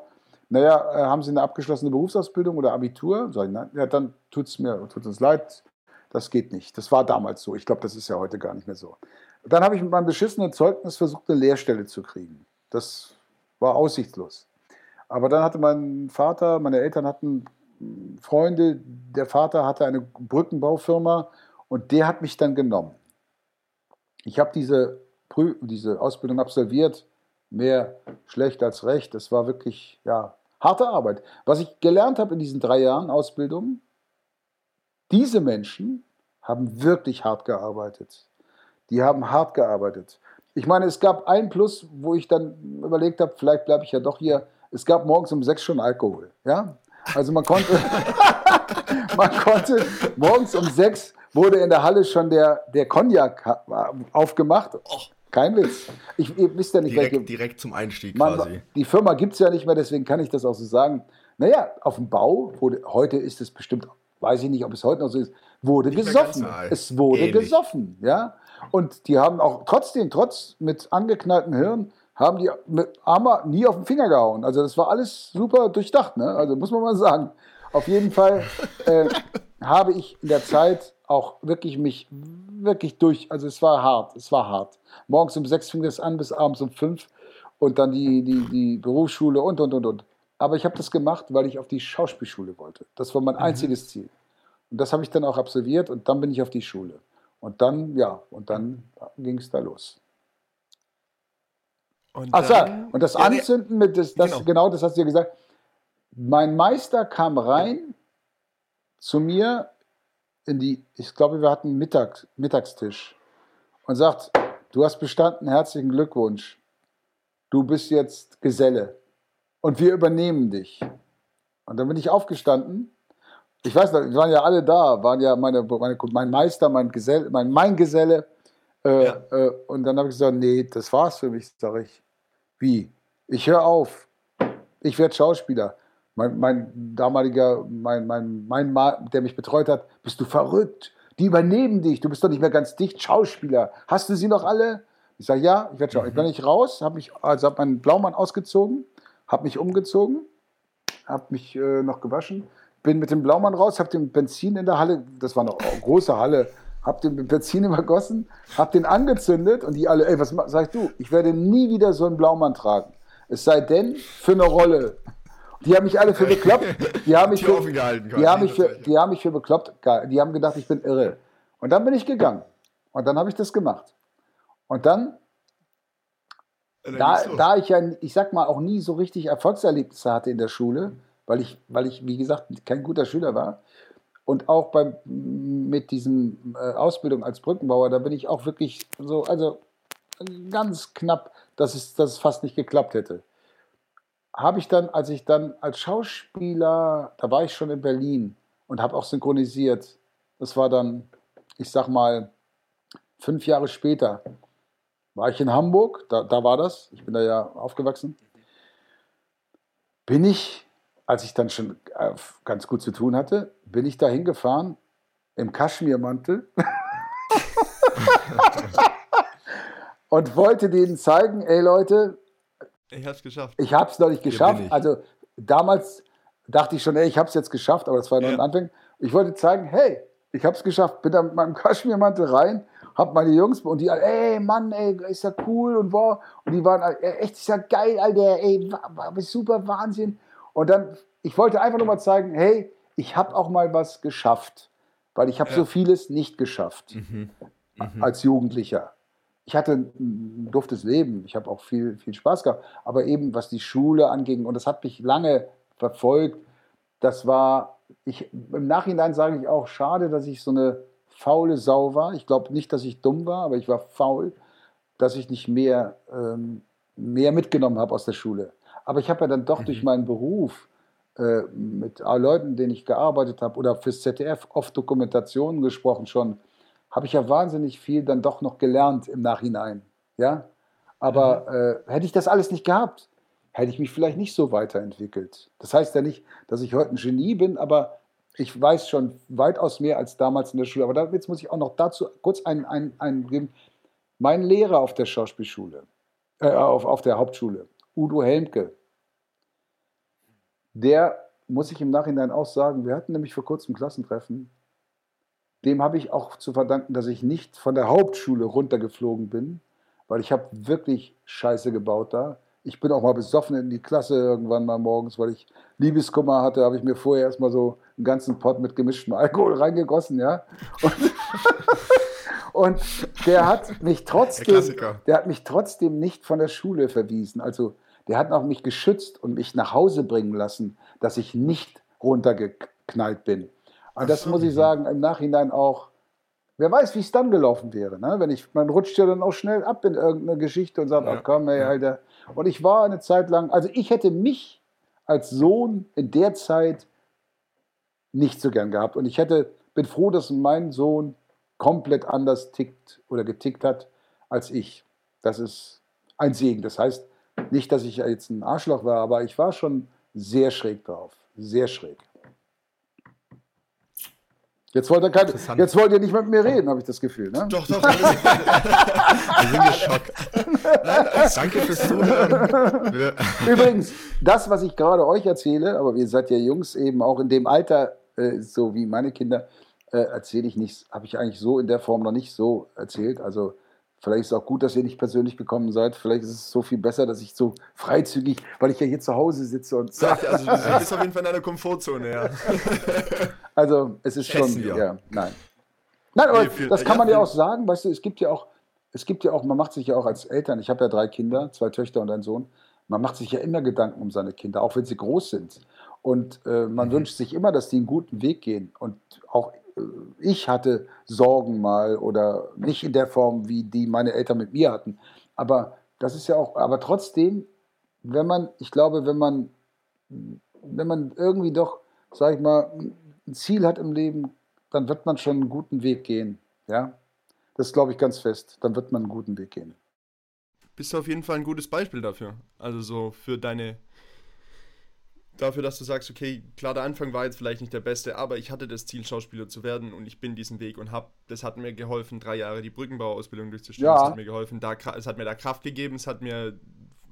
naja, äh, haben Sie eine abgeschlossene Berufsausbildung oder Abitur? Sag ich, nein, ja, dann tut es mir, tut uns leid, das geht nicht. Das war damals so. Ich glaube, das ist ja heute gar nicht mehr so. Dann habe ich mit meinem beschissenen Zeugnis versucht, eine Lehrstelle zu kriegen. Das war aussichtslos. Aber dann hatte mein Vater, meine Eltern hatten Freunde, der Vater hatte eine Brückenbaufirma und der hat mich dann genommen. Ich habe diese, diese Ausbildung absolviert, mehr schlecht als recht. Das war wirklich ja, harte Arbeit. Was ich gelernt habe in diesen drei Jahren Ausbildung, diese Menschen haben wirklich hart gearbeitet. Die haben hart gearbeitet. Ich meine, es gab ein Plus, wo ich dann überlegt habe, vielleicht bleibe ich ja doch hier. Es gab morgens um sechs schon Alkohol. Ja? Also man konnte, <laughs> man konnte morgens um sechs wurde in der Halle schon der, der Cognac aufgemacht. Kein Witz. Ich, ihr wisst ja nicht, direkt, welche, direkt zum Einstieg man, quasi. Die Firma gibt es ja nicht mehr, deswegen kann ich das auch so sagen. Naja, auf dem Bau, wurde, heute ist es bestimmt, weiß ich nicht, ob es heute noch so ist, wurde nicht gesoffen. Es wurde Ähnlich. gesoffen, ja. Und die haben auch trotzdem, trotz mit angeknalltem Hirn, haben die mit Armer nie auf den Finger gehauen. Also das war alles super durchdacht, ne? Also muss man mal sagen. Auf jeden Fall äh, <laughs> habe ich in der Zeit auch wirklich mich wirklich durch, also es war hart, es war hart. Morgens um sechs fing das an bis abends um fünf und dann die, die, die Berufsschule und, und, und, und. Aber ich habe das gemacht, weil ich auf die Schauspielschule wollte. Das war mein mhm. einziges Ziel. Und das habe ich dann auch absolviert und dann bin ich auf die Schule. Und dann, ja, und dann ging es da los. Und Ach so, und das Anzünden mit, das, das, genau. genau, das hast du ja gesagt. Mein Meister kam rein zu mir in die, ich glaube, wir hatten Mittag, Mittagstisch und sagt, du hast bestanden, herzlichen Glückwunsch. Du bist jetzt Geselle und wir übernehmen dich. Und dann bin ich aufgestanden. Ich weiß noch, wir waren ja alle da, waren ja meine, meine mein Meister, mein Geselle, mein, mein Geselle. Äh, ja. äh, und dann habe ich gesagt, nee, das war's für mich, sage ich. Wie? Ich höre auf. Ich werde Schauspieler. Mein, mein damaliger, mein, mein, mein Mann, der mich betreut hat, bist du verrückt? Die übernehmen dich. Du bist doch nicht mehr ganz dicht Schauspieler. Hast du sie noch alle? Ich sage, ja, ich werde Schauspieler. Mhm. Ich bin nicht raus, habe mich, also habe meinen Blaumann ausgezogen, habe mich umgezogen, habe mich äh, noch gewaschen, bin mit dem Blaumann raus, habe den Benzin in der Halle, das war eine große Halle, hab den Benzin übergossen, hab den angezündet und die alle, ey, was sagst du? Ich werde nie wieder so einen Blaumann tragen. Es sei denn für eine Rolle. Die haben mich alle für bekloppt. Die haben mich für, die haben mich für, die haben mich für bekloppt. Die haben gedacht, ich bin irre. Und dann bin ich gegangen. Und dann habe ich das gemacht. Und dann da, da ich ja, ich sag mal, auch nie so richtig Erfolgserlebnisse hatte in der Schule, weil ich, weil ich, wie gesagt, kein guter Schüler war. Und auch beim, mit diesem äh, Ausbildung als Brückenbauer, da bin ich auch wirklich so, also ganz knapp, dass es, dass es fast nicht geklappt hätte. Habe ich dann, als ich dann als Schauspieler, da war ich schon in Berlin und habe auch synchronisiert. Das war dann, ich sag mal, fünf Jahre später war ich in Hamburg, da, da war das, ich bin da ja aufgewachsen. Bin ich, als ich dann schon äh, ganz gut zu tun hatte, bin ich da hingefahren im Kaschmirmantel <laughs> und wollte denen zeigen, ey Leute, ich hab's geschafft. Ich hab's noch nicht geschafft. Also damals dachte ich schon, ey, ich hab's jetzt geschafft, aber das war noch ja. ein Anfang. Ich wollte zeigen, hey, ich hab's geschafft. Bin da mit meinem <laughs> Kaschmirmantel rein, hab meine Jungs und die, ey, Mann, ey, ist ja cool und wow. Und die waren echt, ist ja geil, Alter, ey, super Wahnsinn. Und dann, ich wollte einfach nur mal zeigen, hey, ich habe auch mal was geschafft, weil ich habe ja. so vieles nicht geschafft mhm. Mhm. als Jugendlicher ich hatte ein duftes Leben, ich habe auch viel, viel Spaß gehabt, aber eben was die Schule anging, und das hat mich lange verfolgt, das war, ich, im Nachhinein sage ich auch, schade, dass ich so eine faule Sau war. Ich glaube nicht, dass ich dumm war, aber ich war faul, dass ich nicht mehr, ähm, mehr mitgenommen habe aus der Schule. Aber ich habe ja dann doch mhm. durch meinen Beruf äh, mit Leuten, denen ich gearbeitet habe, oder fürs ZDF oft Dokumentationen gesprochen schon, habe ich ja wahnsinnig viel dann doch noch gelernt im Nachhinein. Ja? Aber mhm. äh, hätte ich das alles nicht gehabt, hätte ich mich vielleicht nicht so weiterentwickelt. Das heißt ja nicht, dass ich heute ein Genie bin, aber ich weiß schon weitaus mehr als damals in der Schule. Aber jetzt muss ich auch noch dazu kurz einen, einen, einen geben. Mein Lehrer auf der Schauspielschule, äh, auf, auf der Hauptschule, Udo Helmke, der muss ich im Nachhinein auch sagen, wir hatten nämlich vor kurzem Klassentreffen dem habe ich auch zu verdanken, dass ich nicht von der Hauptschule runtergeflogen bin, weil ich habe wirklich Scheiße gebaut da. Ich bin auch mal besoffen in die Klasse irgendwann mal morgens, weil ich Liebeskummer hatte, habe ich mir vorher erstmal so einen ganzen Pott mit gemischtem Alkohol reingegossen, ja. Und, <laughs> und der hat mich trotzdem, der, der hat mich trotzdem nicht von der Schule verwiesen. Also der hat auch mich geschützt und mich nach Hause bringen lassen, dass ich nicht runtergeknallt bin. Und das muss ich sagen, im Nachhinein auch, wer weiß, wie es dann gelaufen wäre. Ne? Wenn ich, man rutscht ja dann auch schnell ab in irgendeine Geschichte und sagt, ja. ach komm, ey, Alter. Und ich war eine Zeit lang, also ich hätte mich als Sohn in der Zeit nicht so gern gehabt. Und ich hätte, bin froh, dass mein Sohn komplett anders tickt oder getickt hat als ich. Das ist ein Segen. Das heißt nicht, dass ich jetzt ein Arschloch war, aber ich war schon sehr schräg drauf. Sehr schräg. Jetzt wollt, ihr kein, jetzt wollt ihr nicht mit mir reden, habe ich das Gefühl. Ne? Doch, doch. <laughs> wir sind geschockt. Danke fürs Zuhören. <laughs> Übrigens, das, was ich gerade euch erzähle, aber ihr seid ja Jungs eben auch in dem Alter, äh, so wie meine Kinder, äh, erzähle ich nichts, habe ich eigentlich so in der Form noch nicht so erzählt. Also Vielleicht ist es auch gut, dass ihr nicht persönlich gekommen seid. Vielleicht ist es so viel besser, dass ich so freizügig, weil ich ja hier zu Hause sitze und also <laughs> du bist auf jeden Fall in einer Komfortzone, ja. Also es ist Schätzen schon, wir. ja, nein. Nein, aber nee, das kann man ja auch sagen, weißt du, es gibt ja auch, es gibt ja auch, man macht sich ja auch als Eltern, ich habe ja drei Kinder, zwei Töchter und einen Sohn, man macht sich ja immer Gedanken um seine Kinder, auch wenn sie groß sind. Und äh, man mhm. wünscht sich immer, dass die einen guten Weg gehen. Und auch ich hatte Sorgen mal oder nicht in der Form, wie die meine Eltern mit mir hatten. Aber das ist ja auch, aber trotzdem, wenn man, ich glaube, wenn man, wenn man irgendwie doch, sag ich mal, ein Ziel hat im Leben, dann wird man schon einen guten Weg gehen. Ja, das glaube ich ganz fest. Dann wird man einen guten Weg gehen. Bist du auf jeden Fall ein gutes Beispiel dafür. Also so für deine dafür, dass du sagst, okay, klar, der Anfang war jetzt vielleicht nicht der beste, aber ich hatte das Ziel, Schauspieler zu werden und ich bin diesen Weg und habe, das hat mir geholfen, drei Jahre die Brückenbauausbildung durchzustehen. Ja. Das hat mir geholfen, da, es hat mir da Kraft gegeben, es hat mir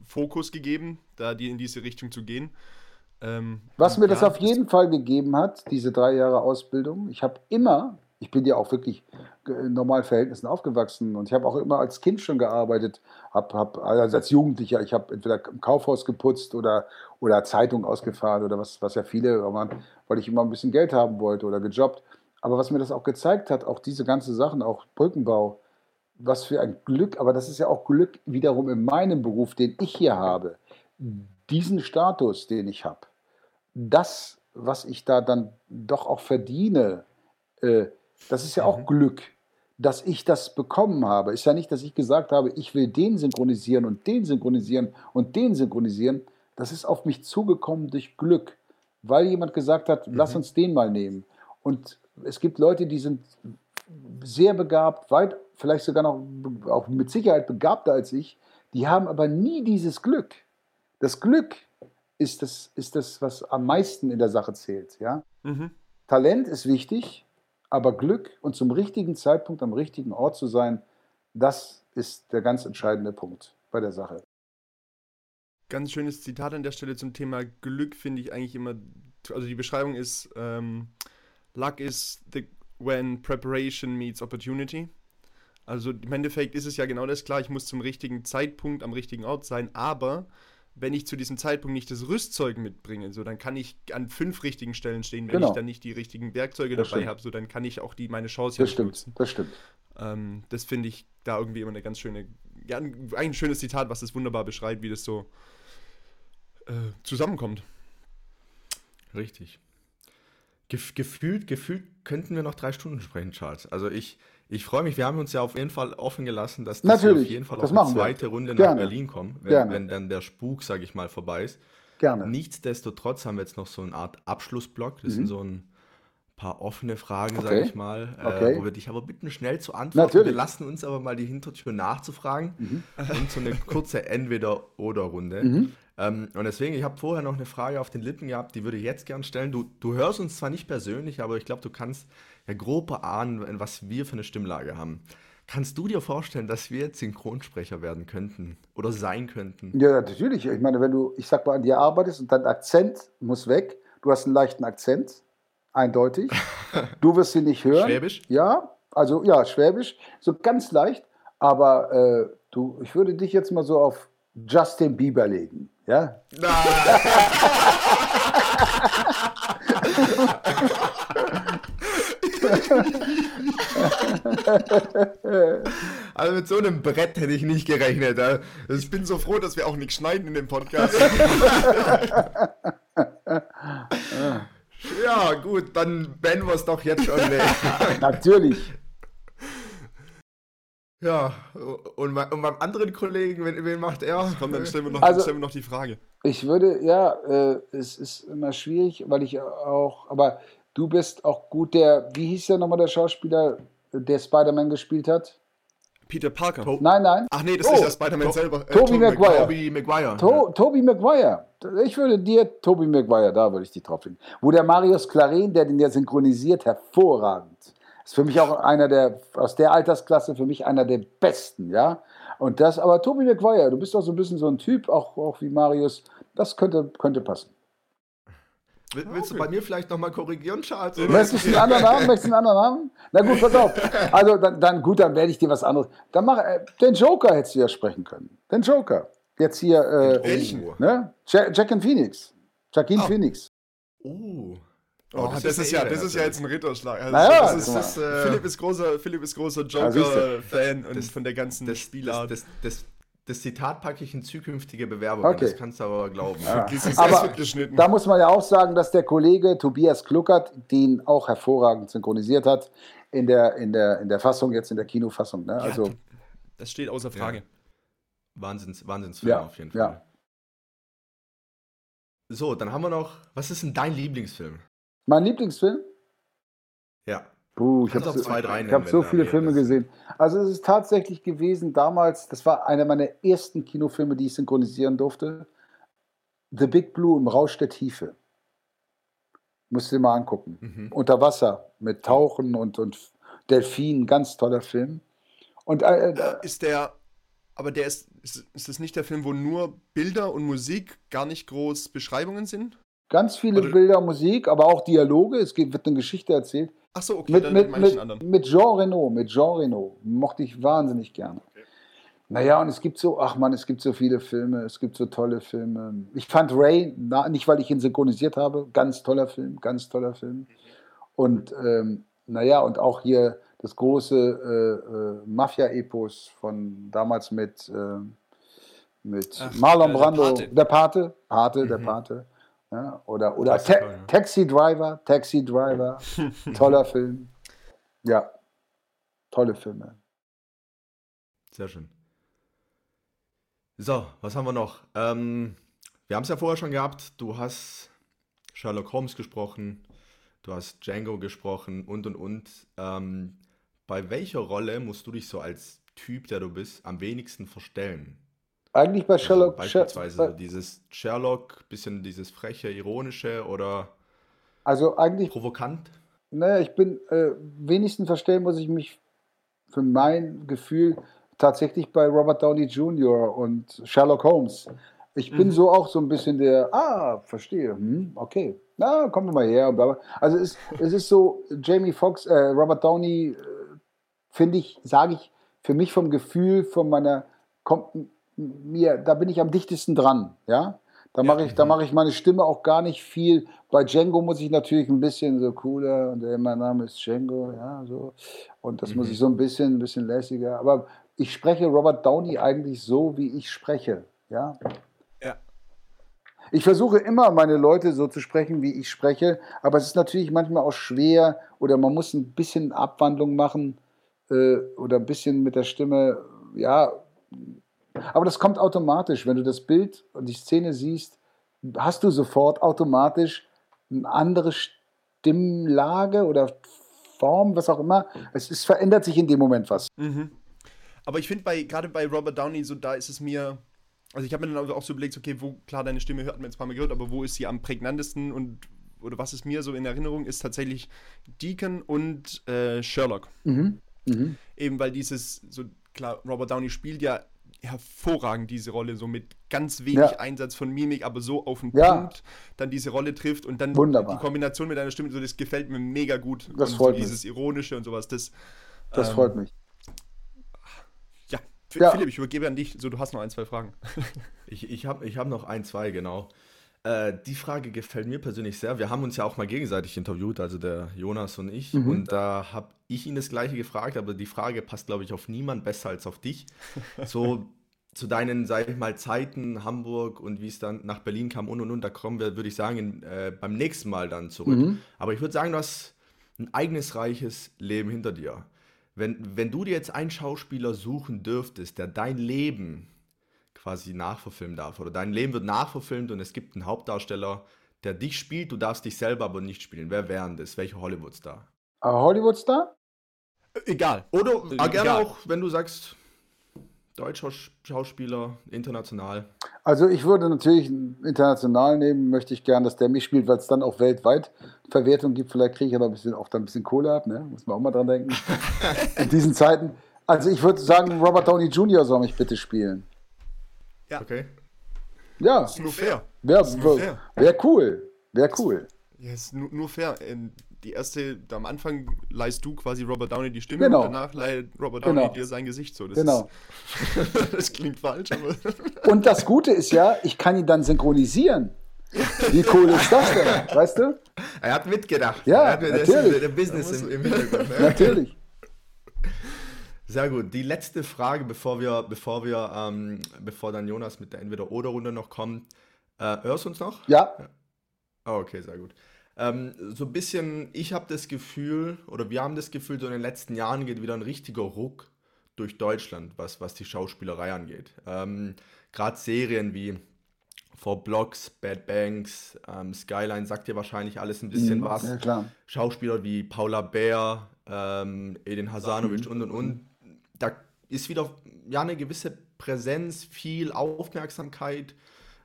Fokus gegeben, da die in diese Richtung zu gehen. Ähm, Was mir ja, das auf jeden Fall gegeben hat, diese drei Jahre Ausbildung, ich habe immer ich bin ja auch wirklich in normalen Verhältnissen aufgewachsen und ich habe auch immer als Kind schon gearbeitet, hab, hab, also als Jugendlicher, ich habe entweder im Kaufhaus geputzt oder, oder Zeitung ausgefahren oder was, was ja viele waren, weil ich immer ein bisschen Geld haben wollte oder gejobbt. Aber was mir das auch gezeigt hat, auch diese ganzen Sachen, auch Brückenbau, was für ein Glück, aber das ist ja auch Glück wiederum in meinem Beruf, den ich hier habe. Diesen Status, den ich habe, das, was ich da dann doch auch verdiene, äh, das ist ja auch mhm. Glück. Dass ich das bekommen habe, ist ja nicht, dass ich gesagt habe, ich will den synchronisieren und den synchronisieren und den synchronisieren. Das ist auf mich zugekommen durch Glück, weil jemand gesagt hat, mhm. lass uns den mal nehmen. Und es gibt Leute, die sind sehr begabt, weit, vielleicht sogar noch auch mit Sicherheit begabter als ich, die haben aber nie dieses Glück. Das Glück ist das, ist das was am meisten in der Sache zählt. Ja? Mhm. Talent ist wichtig, aber Glück und zum richtigen Zeitpunkt am richtigen Ort zu sein, das ist der ganz entscheidende Punkt bei der Sache. Ganz schönes Zitat an der Stelle zum Thema Glück finde ich eigentlich immer, also die Beschreibung ist, ähm, Luck is the when preparation meets opportunity. Also im Endeffekt ist es ja genau das klar, ich muss zum richtigen Zeitpunkt am richtigen Ort sein, aber wenn ich zu diesem Zeitpunkt nicht das Rüstzeug mitbringe, so dann kann ich an fünf richtigen Stellen stehen, wenn genau. ich dann nicht die richtigen Werkzeuge das dabei habe, so dann kann ich auch die meine Chance das stimmt, nutzen. Das stimmt. Ähm, das finde ich da irgendwie immer eine ganz schöne, ja, ein schönes Zitat, was das wunderbar beschreibt, wie das so äh, zusammenkommt. Richtig. Gef gefühlt, gefühlt könnten wir noch drei Stunden sprechen, Charles. Also ich, ich freue mich, wir haben uns ja auf jeden Fall offen gelassen, dass, wir auf jeden Fall auf eine zweite wir. Runde Gerne. nach Berlin kommen, wenn, wenn, dann der Spuk, sage ich mal, vorbei ist. Gerne. Nichtsdestotrotz haben wir jetzt noch so eine Art Abschlussblock. Das mhm. sind so ein paar offene Fragen, okay. sage ich mal, äh, okay. wo wir dich aber bitten, schnell zu antworten. Natürlich. Wir lassen uns aber mal die Hintertür nachzufragen mhm. und so eine <laughs> kurze Entweder-Oder-Runde. Mhm. Ähm, und deswegen, ich habe vorher noch eine Frage auf den Lippen gehabt, die würde ich jetzt gern stellen. Du, du hörst uns zwar nicht persönlich, aber ich glaube, du kannst ja grob erahnen, was wir für eine Stimmlage haben. Kannst du dir vorstellen, dass wir jetzt Synchronsprecher werden könnten oder sein könnten? Ja, natürlich. Ich meine, wenn du, ich sag mal, an dir arbeitest und dein Akzent muss weg, du hast einen leichten Akzent, eindeutig. <laughs> Du wirst sie nicht hören. Schwäbisch? Ja, also ja, Schwäbisch, so ganz leicht. Aber äh, du, ich würde dich jetzt mal so auf Justin Bieber legen. Ja? <laughs> <laughs> <laughs> also mit so einem Brett hätte ich nicht gerechnet. Ich bin so froh, dass wir auch nichts schneiden in dem Podcast. <laughs> ja, gut, dann beenden wir es doch jetzt schon. <laughs> Natürlich. Ja, und, und beim anderen Kollegen, wen, wen macht er? Komm, dann stellen wir noch, also, stellen wir noch die Frage. Ich würde, ja, äh, es ist immer schwierig, weil ich auch, aber du bist auch gut der, wie hieß der nochmal der Schauspieler, der Spider-Man gespielt hat? Peter Parker. To nein, nein. Ach nee, das oh, ist der Spider-Man selber. Äh, Tobey Maguire. Tobey Maguire. To Tobey Maguire. Ich würde dir, Tobey Maguire, da würde ich dich drauf legen. Wo der Marius Claren, der den ja synchronisiert, hervorragend. Ist für mich auch einer der, aus der Altersklasse, für mich einer der besten, ja. Und das, aber Tobi McGuire, du bist doch so ein bisschen so ein Typ, auch, auch wie Marius, das könnte, könnte passen. Will, willst okay. du bei mir vielleicht nochmal korrigieren, Charles? Möchtest du einen anderen Namen? Möchtest du einen anderen Namen? Na gut, pass auf. <laughs> Also dann, dann gut, dann werde ich dir was anderes. Dann mach, äh, den Joker hättest du ja sprechen können. Den Joker. Jetzt hier, äh, ne? Jack, Jack and Phoenix. Jacqueline oh. Phoenix. Oh. Oh, das, das, ist, ja, das ist ja jetzt ein Ritterschlag. Also naja, das ist, das, äh, Philipp ist großer, Philipp ist großer Joker-Fan und von der ganzen das, Spielart. Das, das, Zitat packe ich in zukünftige Bewerbungen, okay. das kannst du aber glauben. Ja. <laughs> aber da muss man ja auch sagen, dass der Kollege Tobias Kluckert den auch hervorragend synchronisiert hat in der, in der, in der Fassung, jetzt in der Kinofassung. Ne? Also, ja, das steht außer Frage. Ja. Wahnsinns, Wahnsinnsfilm ja, auf jeden Fall. Ja. So, dann haben wir noch, was ist denn dein Lieblingsfilm? Mein Lieblingsfilm? Ja. Puh, ich habe so, ich hab so viele Filme gesehen. Also es ist tatsächlich gewesen damals, das war einer meiner ersten Kinofilme, die ich synchronisieren durfte. The Big Blue im Rausch der Tiefe. Musst du dir mal angucken. Mhm. Unter Wasser mit Tauchen und, und Delfinen, ganz toller Film. Und äh, äh, ist der, aber der ist, ist, ist das nicht der Film, wo nur Bilder und Musik gar nicht groß Beschreibungen sind? Ganz viele Oder Bilder, Musik, aber auch Dialoge. Es wird eine Geschichte erzählt. Ach so, okay, mit, mit, mit, mit, Jean Reno, mit Jean Reno. Mochte ich wahnsinnig gerne. Okay. Naja, und es gibt so, ach man, es gibt so viele Filme, es gibt so tolle Filme. Ich fand Ray, na, nicht weil ich ihn synchronisiert habe, ganz toller Film, ganz toller Film. Und ähm, naja, und auch hier das große äh, äh, Mafia-Epos von damals mit, äh, mit Ach, Marlon äh, der Brando, Pate. der Pate, Pate, der Mhm. Pate. Ja, oder oder Ta ja. Taxi Driver, Taxi Driver, <laughs> toller Film. Ja, tolle Filme. Sehr schön. So, was haben wir noch? Ähm, wir haben es ja vorher schon gehabt. Du hast Sherlock Holmes gesprochen, du hast Django gesprochen und und und. Ähm, bei welcher Rolle musst du dich so als Typ, der du bist, am wenigsten verstellen? Eigentlich bei Also Sherlock, beispielsweise Sher- so dieses Sherlock, bisschen dieses freche, ironische oder also eigentlich provokant? Naja, ich bin, äh, wenigsten verstellen muss ich mich für mein Gefühl tatsächlich bei Robert Downey Jr. und Sherlock Holmes. Ich bin Mhm. so auch so ein bisschen der, ah, verstehe, hm, okay, na, kommen wir mal her. Und bla bla. Also es, es ist so, Jamie Foxx, äh, Robert Downey, äh, finde ich, sage ich, für mich vom Gefühl, von meiner, kommt mir, da bin ich am dichtesten dran, ja. Da mache ich, da mache ich meine Stimme auch gar nicht viel. Bei Django muss ich natürlich ein bisschen so cooler, und äh, mein Name ist Django, ja, so. Und das muss Mhm. ich so ein bisschen, ein bisschen lässiger. Aber ich spreche Robert Downey eigentlich so, wie ich spreche, ja. Ja. Ich versuche immer, meine Leute so zu sprechen, wie ich spreche, aber es ist natürlich manchmal auch schwer oder man muss ein bisschen Abwandlung machen äh, oder ein bisschen mit der Stimme, ja. Aber das kommt automatisch. Wenn du das Bild und die Szene siehst, hast du sofort automatisch eine andere Stimmlage oder Form, was auch immer. Es ist, verändert sich in dem Moment was. Mhm. Aber ich finde, bei, gerade bei Robert Downey, so da ist es mir. Also ich habe mir dann auch so überlegt, okay, wo, klar, deine Stimme hört man jetzt ein paar Mal gehört, aber wo ist sie am prägnantesten und oder was ist mir so in Erinnerung, ist tatsächlich Deacon und äh, Sherlock. Mhm. Mhm. Eben weil dieses, so klar, Robert Downey spielt ja hervorragend diese Rolle, so mit ganz wenig Ja. Einsatz von Mimik, aber so auf den Ja. Punkt dann diese Rolle trifft und dann Wunderbar. die Kombination mit einer Stimme, so das gefällt mir mega gut. Das und freut so mich. dieses Ironische und sowas, das. Das ähm, freut mich. Ja, Ja. Philipp, ich übergebe an dich. So, du hast noch ein, zwei Fragen. <laughs> Ich, ich habe ich hab noch ein, zwei, genau. Äh, die Frage gefällt mir persönlich sehr. Wir haben uns ja auch mal gegenseitig interviewt, also der Jonas und ich. Mhm. Und da habe ich ihn das gleiche gefragt, aber die Frage passt, glaube ich, auf niemand besser als auf dich. <laughs> So zu deinen, sag ich mal, Zeiten, Hamburg und wie es dann nach Berlin kam und und und, da kommen wir, würde ich sagen, in, äh, beim nächsten Mal dann zurück. Mhm. Aber ich würde sagen, du hast ein eigenes reiches Leben hinter dir. Wenn, wenn du dir jetzt einen Schauspieler suchen dürftest, der dein Leben quasi nachverfilmen darf, oder dein Leben wird nachverfilmt und es gibt einen Hauptdarsteller, der dich spielt, du darfst dich selber aber nicht spielen. Wer wären das? Welcher Hollywood-Star? Äh, Hollywood-Star? Egal. Oder Äh, gerne egal. auch, wenn du sagst, deutscher Sch- Schauspieler, international. Also ich würde natürlich international nehmen, möchte ich gern, dass der mich spielt, weil es dann auch weltweit Verwertung gibt. Vielleicht kriege ich aber ein bisschen, auch dann ein bisschen Kohle ab, ne? muss man auch mal dran denken. <laughs> In diesen Zeiten. Also ich würde sagen, Robert Downey Jr. soll mich bitte spielen. Ja. Okay? Ja, Ist nur fair. wäre fair. wär cool. Wäre cool. Ja, ist nur, nur fair. Ähm, Die erste, da am Anfang leihst du quasi Robert Downey die Stimme Genau. und danach leiht Robert Downey Genau. dir sein Gesicht so. Das Genau. Ist, <laughs> das klingt falsch, aber. Und das Gute ist ja, ich kann ihn dann synchronisieren. Wie cool ist das denn? Weißt du? Er hat mitgedacht. Ja, er hat, das natürlich. ist der Business im, im Hintergrund. ne? Natürlich. Sehr gut. Die letzte Frage, bevor wir, bevor wir, ähm, bevor dann Jonas mit der Entweder-Oder-Runde noch kommt. Äh, hörst du uns noch? Ja, Oh, okay, sehr gut. Ähm, so ein bisschen, ich habe das Gefühl, oder wir haben das Gefühl, so in den letzten Jahren geht wieder ein richtiger Ruck durch Deutschland, was, was die Schauspielerei angeht. Ähm, Gerade Serien wie Four Blocks, Bad Banks, ähm, Skyline sagt dir wahrscheinlich alles ein bisschen Mhm, was. ja. Schauspieler wie Paula Bär, ähm, Edin Hasanovic und und und. Da ist wieder ja eine gewisse Präsenz, viel Aufmerksamkeit.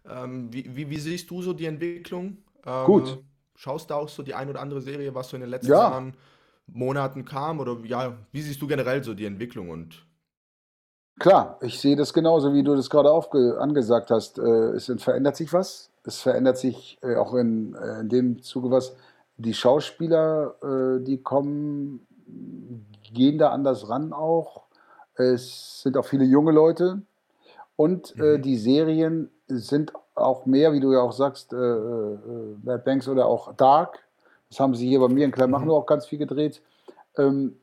Ähm, wie, wie, wie siehst du so die Entwicklung? Ähm, Gut. Schaust du auch so die ein oder andere Serie, was so in den letzten Ja. Jahren, Monaten kam? Oder ja, wie siehst du generell so die Entwicklung? Und Klar, ich sehe das genauso, wie du das gerade angesagt hast. Äh, es verändert sich was. Es verändert sich äh, auch in, äh, in dem Zuge was. Die Schauspieler, die kommen, gehen da anders ran auch. Es sind auch viele junge Leute. Und äh, Mhm. die Serien sind auch mehr, wie du ja auch sagst, äh, äh, Bad Banks oder auch Dark. Das haben sie hier bei mir in Kleinmachnow auch ganz viel gedreht. Ähm,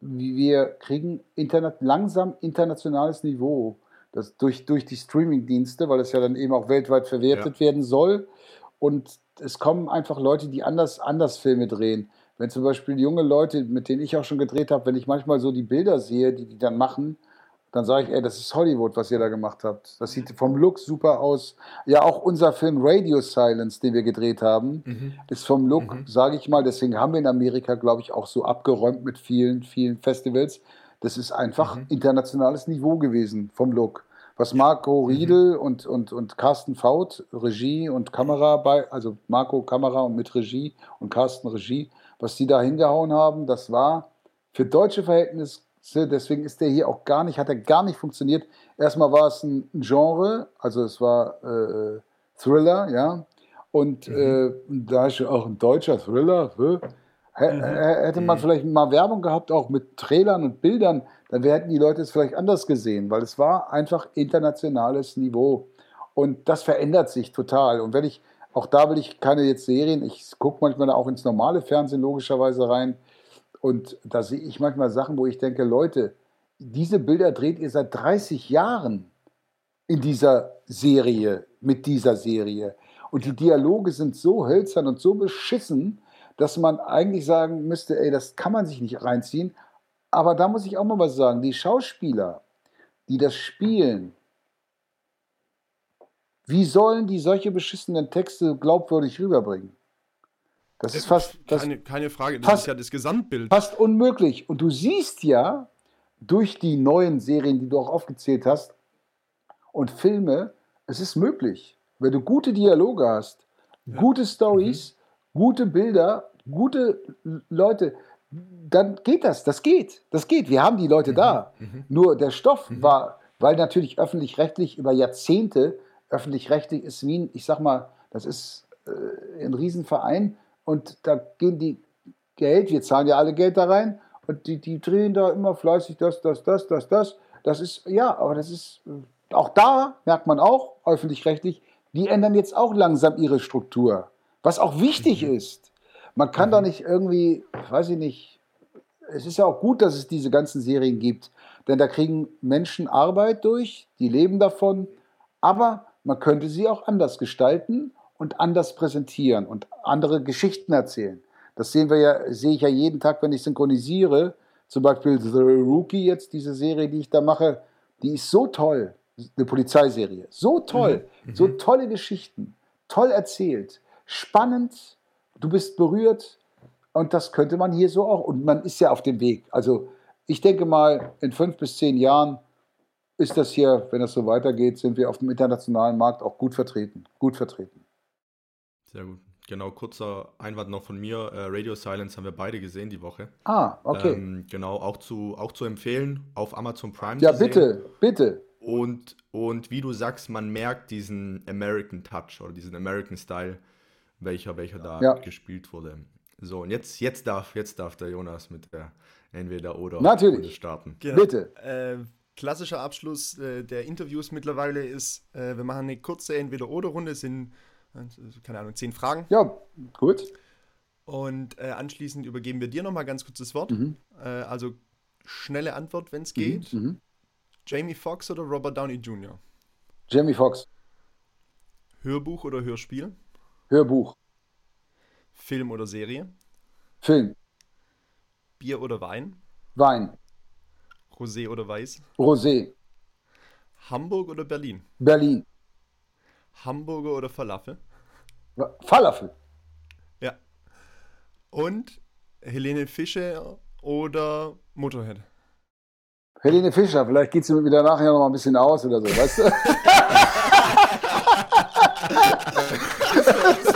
wir kriegen internet, langsam internationales Niveau. Das durch, durch die Streaming-Dienste, weil es ja dann eben auch weltweit verwertet ja. werden soll. Und es kommen einfach Leute, die anders, anders Filme drehen. Wenn zum Beispiel junge Leute, mit denen ich auch schon gedreht habe, wenn ich manchmal so die Bilder sehe, die die dann machen, dann sage ich, ey, das ist Hollywood, was ihr da gemacht habt. Das sieht vom Look super aus. Ja, auch unser Film Radio Silence, den wir gedreht haben, mhm. ist vom Look, mhm. sage ich mal, deswegen haben wir in Amerika, glaube ich, auch so abgeräumt mit vielen, vielen Festivals. Das ist einfach mhm. internationales Niveau gewesen vom Look. Was Marco mhm. Riedel und, und, und Carsten Faut, Regie und Kamera bei, also Marco Kamera und mit Regie und Carsten Regie, was die da hingehauen haben, das war für deutsche Verhältnisse Deswegen ist der hier auch gar nicht, hat er gar nicht funktioniert. Erstmal war es ein Genre, also es war äh, Thriller, ja. Und mhm. äh, da ist auch ein deutscher Thriller. Mhm. Hätte man mhm. vielleicht mal Werbung gehabt, auch mit Trailern und Bildern, dann hätten die Leute es vielleicht anders gesehen, weil es war einfach internationales Niveau. Und das verändert sich total. Und wenn ich, auch da will ich keine jetzt Serien, ich gucke manchmal auch ins normale Fernsehen logischerweise rein. Und da sehe ich manchmal Sachen, wo ich denke, Leute, diese Bilder dreht ihr seit 30 Jahren in dieser Serie, mit dieser Serie. Und die Dialoge sind so hölzern und so beschissen, dass man eigentlich sagen müsste, ey, das kann man sich nicht reinziehen. Aber da muss ich auch mal was sagen. Die Schauspieler, die das spielen, wie sollen die solche beschissenen Texte glaubwürdig rüberbringen? Das ist fast. Das keine, keine Frage, das fast, ist ja das Gesamtbild. Fast unmöglich. Und du siehst ja durch die neuen Serien, die du auch aufgezählt hast, und Filme, es ist möglich. Wenn du gute Dialoge hast, ja. gute Stories, mhm. gute Bilder, gute Leute, dann geht das. Das geht. Das geht. Wir haben die Leute mhm. da. Mhm. Nur der Stoff mhm. war, weil natürlich öffentlich-rechtlich über Jahrzehnte, öffentlich-rechtlich ist Wien, ich sag mal, das ist äh, ein Riesenverein und da gehen die Geld, wir zahlen ja alle Geld da rein und die, die drehen da immer fleißig das, das, das, das, das. Das ist, ja, aber das ist, äh, auch da merkt man auch, öffentlich-rechtlich, die ändern jetzt auch langsam ihre Struktur. Was auch wichtig mhm. ist. Man kann mhm. da nicht irgendwie, weiß ich nicht, es ist ja auch gut, dass es diese ganzen Serien gibt, denn da kriegen Menschen Arbeit durch, die leben davon, aber man könnte sie auch anders gestalten und anders präsentieren und andere Geschichten erzählen. Das sehen wir ja, sehe ich ja jeden Tag, wenn ich synchronisiere. Zum Beispiel The Rookie jetzt, diese Serie, die ich da mache, die ist so toll. Eine Polizeiserie. So toll. Mhm. So mhm. tolle Geschichten. Toll erzählt. Spannend. Du bist berührt. Und das könnte man hier so auch. Und man ist ja auf dem Weg. Also ich denke mal, in fünf bis zehn Jahren ist das hier, wenn das so weitergeht, sind wir auf dem internationalen Markt auch gut vertreten. Gut vertreten. Sehr gut. Genau, kurzer Einwand noch von mir. Äh, Radio Silence haben wir beide gesehen die Woche. Ah, okay. Ähm, genau, auch zu, auch zu empfehlen auf Amazon Prime. Ja, bitte, bitte. Und, und wie du sagst, man merkt diesen American Touch oder diesen American Style, welcher, welcher da ja. gespielt wurde. So, und jetzt, jetzt, darf, jetzt darf der Jonas mit der Entweder-Oder Natürlich. starten. Genau. Bitte. Äh, klassischer Abschluss äh, der Interviews mittlerweile ist, äh, wir machen eine kurze Entweder-Oder-Runde, sind keine Ahnung, zehn Fragen. Ja, gut. Und äh, anschließend übergeben wir dir nochmal ganz kurz das Wort. Mhm. Äh, also schnelle Antwort, wenn es mhm, geht. Mhm. Jamie Foxx oder Robert Downey Jr.? Jamie Foxx. Hörbuch oder Hörspiel? Hörbuch. Film oder Serie? Film. Bier oder Wein? Wein. Rosé oder Weiß? Rosé. Hamburg oder Berlin? Berlin. Hamburger oder Falafel? Falafel. Ja. Und Helene Fischer oder Motorhead? Helene Fischer, vielleicht geht sie mir wieder nachher noch mal ein bisschen aus oder so, weißt du? <laughs>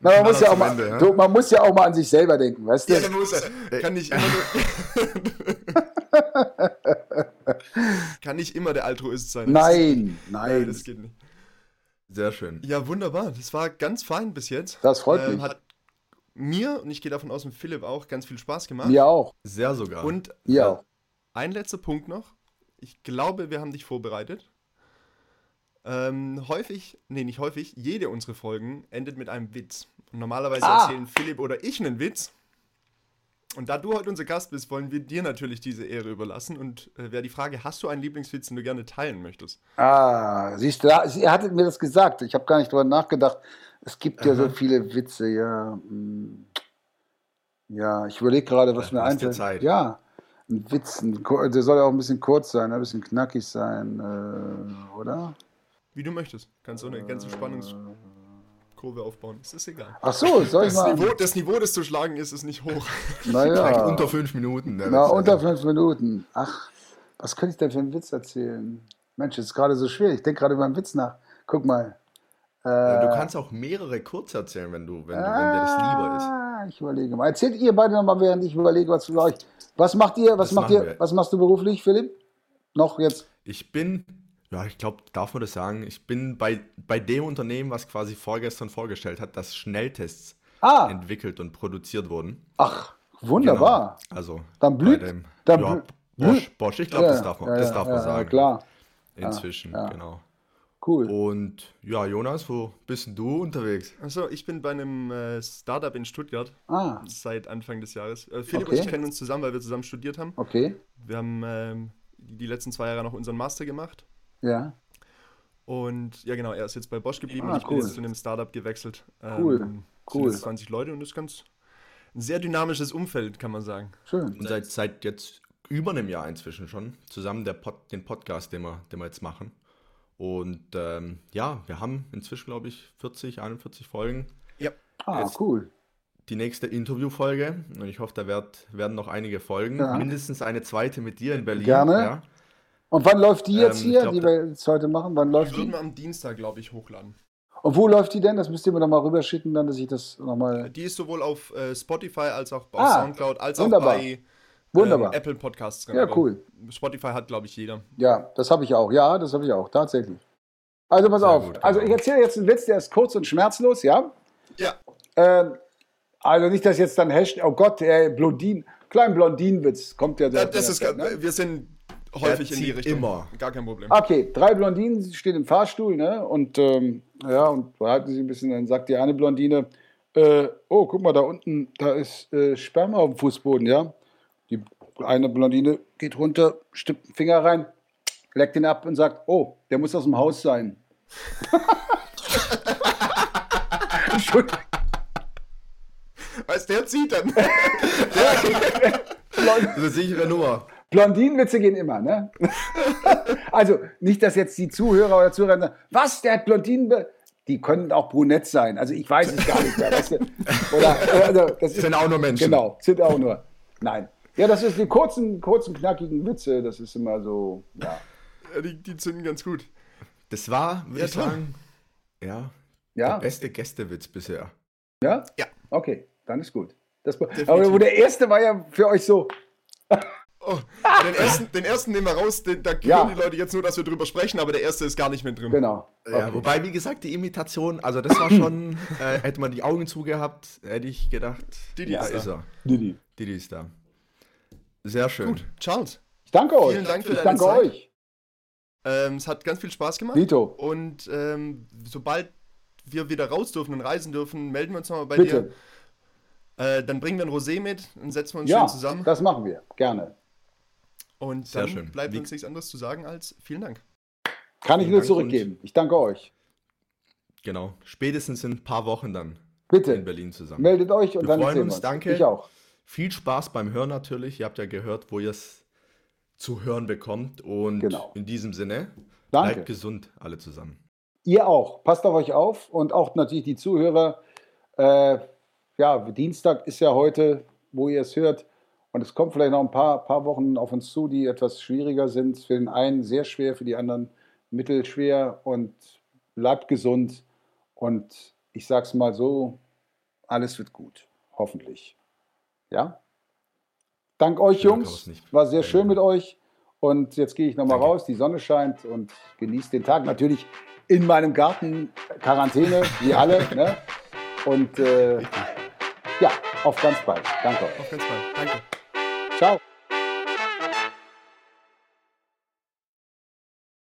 Na, man, muss ja auch mal, Ende, ja? man muss ja auch mal an sich selber denken, weißt du? Ja, muss er. Kann nicht immer <laughs> Kann nicht immer der Altruist sein. Nein, nein. nein. Das geht nicht. Sehr schön. Ja, wunderbar. Das war ganz fein bis jetzt. Das freut ähm, mich. Hat mir, und ich gehe davon aus, mit Philipp auch, ganz viel Spaß gemacht. Mir auch. Sehr sogar. Und ja. Äh, auch. ein letzter Punkt noch. Ich glaube, wir haben dich vorbereitet. Ähm, häufig, nee, nicht häufig, jede unserer Folgen endet mit einem Witz. Und normalerweise ah. erzählen Philipp oder ich einen Witz. Und da du heute unser Gast bist, wollen wir dir natürlich diese Ehre überlassen. Und äh, wäre die Frage, hast du einen Lieblingswitz, den du gerne teilen möchtest? Ah, siehst du, er hatte mir das gesagt. Ich habe gar nicht drüber nachgedacht. Es gibt ja so viele Witze, ja. Hm. Ja, ich überlege gerade, was mir einfällt. Ja, ein Witz, ein, der soll ja auch ein bisschen kurz sein, ein bisschen knackig sein, äh, oder? Wie du möchtest. Kannst du eine ganze Spannungs Kurve aufbauen. Es ist egal. Ach so, soll ich das mal. Niveau, das Niveau, das zu schlagen ist, ist nicht hoch. <laughs> Naja. unter fünf Minuten. Ne? Na, unter fünf Minuten. Ach, was könnte ich denn für einen Witz erzählen? Mensch, das ist gerade so schwer. Ich denke gerade über einen Witz nach. Guck mal. Äh, du kannst auch mehrere kurz erzählen, wenn, du, wenn, du, wenn dir das lieber ist. Ah, ich überlege mal. Erzählt ihr beide nochmal, während ich überlege, was für euch. Was macht ihr? Was das macht ihr? Wir. Was machst du beruflich, Philipp? Noch jetzt? Ich bin ja, ich glaube, darf man das sagen? Ich bin bei, bei dem Unternehmen, was quasi vorgestern vorgestellt hat, dass Schnelltests ah. entwickelt und produziert wurden. Ach, wunderbar. Genau. Also, dann blüht. Dem, dann ja, Bosch, Bosch, ich glaube, ja, das darf man, ja, das darf man sagen. klar. Inzwischen, genau. Cool. Und ja, Jonas, wo bist du unterwegs? Also, ich bin bei einem äh, Startup in Stuttgart ah. seit Anfang des Jahres. Äh, Philipp okay. und ich kennen uns zusammen, weil wir zusammen studiert haben. Okay. Wir haben ähm, die letzten zwei Jahre noch unseren Master gemacht. Ja. Und ja, genau, er ist jetzt bei Bosch geblieben ah, und ich cool. bin jetzt zu einem Startup gewechselt. Cool. Ähm, cool. 20 Leute und das ist ganz ein sehr dynamisches Umfeld, kann man sagen. Schön. Und seit, seit jetzt über einem Jahr inzwischen schon zusammen der Pod, den Podcast, den wir, den wir jetzt machen. Und ähm, ja, wir haben inzwischen, glaube ich, 40, 41 Folgen. Ja. Ah, jetzt cool. Die nächste Interviewfolge und ich hoffe, da wird, werden noch einige Folgen. Ja. Mindestens eine zweite mit dir in Berlin. Gerne. Ja. Und wann läuft die jetzt Ähm, hier, glaub, die wir jetzt heute machen? Wann Die läuft würden die? wir am Dienstag, glaube ich, hochladen. Und wo läuft die denn? Das müsst ihr mir nochmal rüberschicken, dann, dass ich das nochmal. Die ist sowohl auf äh, Spotify als auch auf Ah, Soundcloud als wunderbar. auch bei Wunderbar. ähm, Apple Podcasts. Ja, cool. Spotify hat, glaube ich, jeder. Ja, das habe ich auch. Ja, das habe ich auch, tatsächlich. Also pass Sehr auf. gut, also genau. ich erzähle jetzt einen Witz, der ist kurz und schmerzlos, ja? Ja. Ähm, also nicht, dass jetzt dann Hashtag, oh Gott, der Blondin, kleinen Blondinenwitz kommt ja Ja, sehr. das ist, ne? Wir sind häufig in die zieht Richtung. immer. Gar kein Problem. Okay, drei Blondinen stehen im Fahrstuhl, ne? Und ähm, ja, und behalten sich ein bisschen, dann sagt die eine Blondine, äh, oh, guck mal, da unten, da ist äh, Sperma auf dem Fußboden, ja? Die eine Blondine geht runter, stippt den Finger rein, leckt ihn ab und sagt, oh, der muss aus dem Haus sein. Entschuldigung. <laughs> Was der zieht dann? <laughs> <laughs> Das ist eine sichere Nummer. Blondinenwitze gehen immer, ne? <laughs> also nicht, dass jetzt die Zuhörer oder Zuhörer sagen, was, der hat Blondinen... be-" Die können auch brunett sein. Also ich weiß es gar nicht mehr. Weißt du? Oder, also, das ist, Sind auch nur Menschen. Genau, sind auch nur. Nein. Ja, das ist die kurzen, kurzen, knackigen Witze. Das ist immer so, ja. Ja, die, die zünden ganz gut. Das war, würde Ja, ich toll. sagen, ja, Ja? der beste Gästewitz bisher. Ja? Ja. Okay, dann ist gut. Das, aber wo der erste war ja für euch so, <laughs> Oh, den, ersten, den ersten nehmen wir raus, den, da hören Ja. die Leute jetzt nur, dass wir drüber sprechen, aber der erste ist gar nicht mit drin. genau. Ja, Okay. wobei, wie gesagt, die Imitation, also das war schon, <laughs> äh, hätte man die Augen zugehabt, hätte ich gedacht, Didi da ist da. ist er. Didi. Didi ist da. Sehr schön. Gut, Charles, Ich danke euch. Vielen Dank für ich deine danke Zeit. euch. ähm, es hat ganz viel Spaß gemacht. Vito, Und ähm, sobald wir wieder raus dürfen und reisen dürfen, melden wir uns nochmal bei bitte. dir. Äh, dann bringen wir ein Rosé mit, dann setzen wir uns Ja, schön zusammen. das machen wir. Gerne. Und Sehr dann schön. bleibt Wie- uns nichts anderes zu sagen als vielen Dank. Kann ich Vielen nur zurückgeben. Ich danke euch. Genau. Spätestens in ein paar Wochen dann in Bitte, Berlin zusammen. meldet euch und Wir dann freuen sehen uns. danke. Ich auch. Viel Spaß beim Hören natürlich. Ihr habt ja gehört, wo ihr es zu hören bekommt. Und Genau. in diesem Sinne, Danke. bleibt gesund, alle zusammen. Ihr auch. Passt auf euch auf und auch natürlich die Zuhörer. Äh, ja, Dienstag ist ja heute, wo ihr es hört. Und es kommt vielleicht noch ein paar, paar Wochen auf uns zu, die etwas schwieriger sind. Für den einen sehr schwer, für die anderen mittelschwer. Und bleibt gesund. Und ich sage es mal so, alles wird gut. Hoffentlich. Ja? Dank euch, Jungs. War sehr schön mit euch. Und jetzt gehe ich nochmal raus. Die Sonne scheint und genieße den Tag. Natürlich in meinem Garten Quarantäne, wie alle. <laughs> Ne? Und äh, ja, auf ganz bald. Danke euch. Auf ganz bald. Danke. Chao.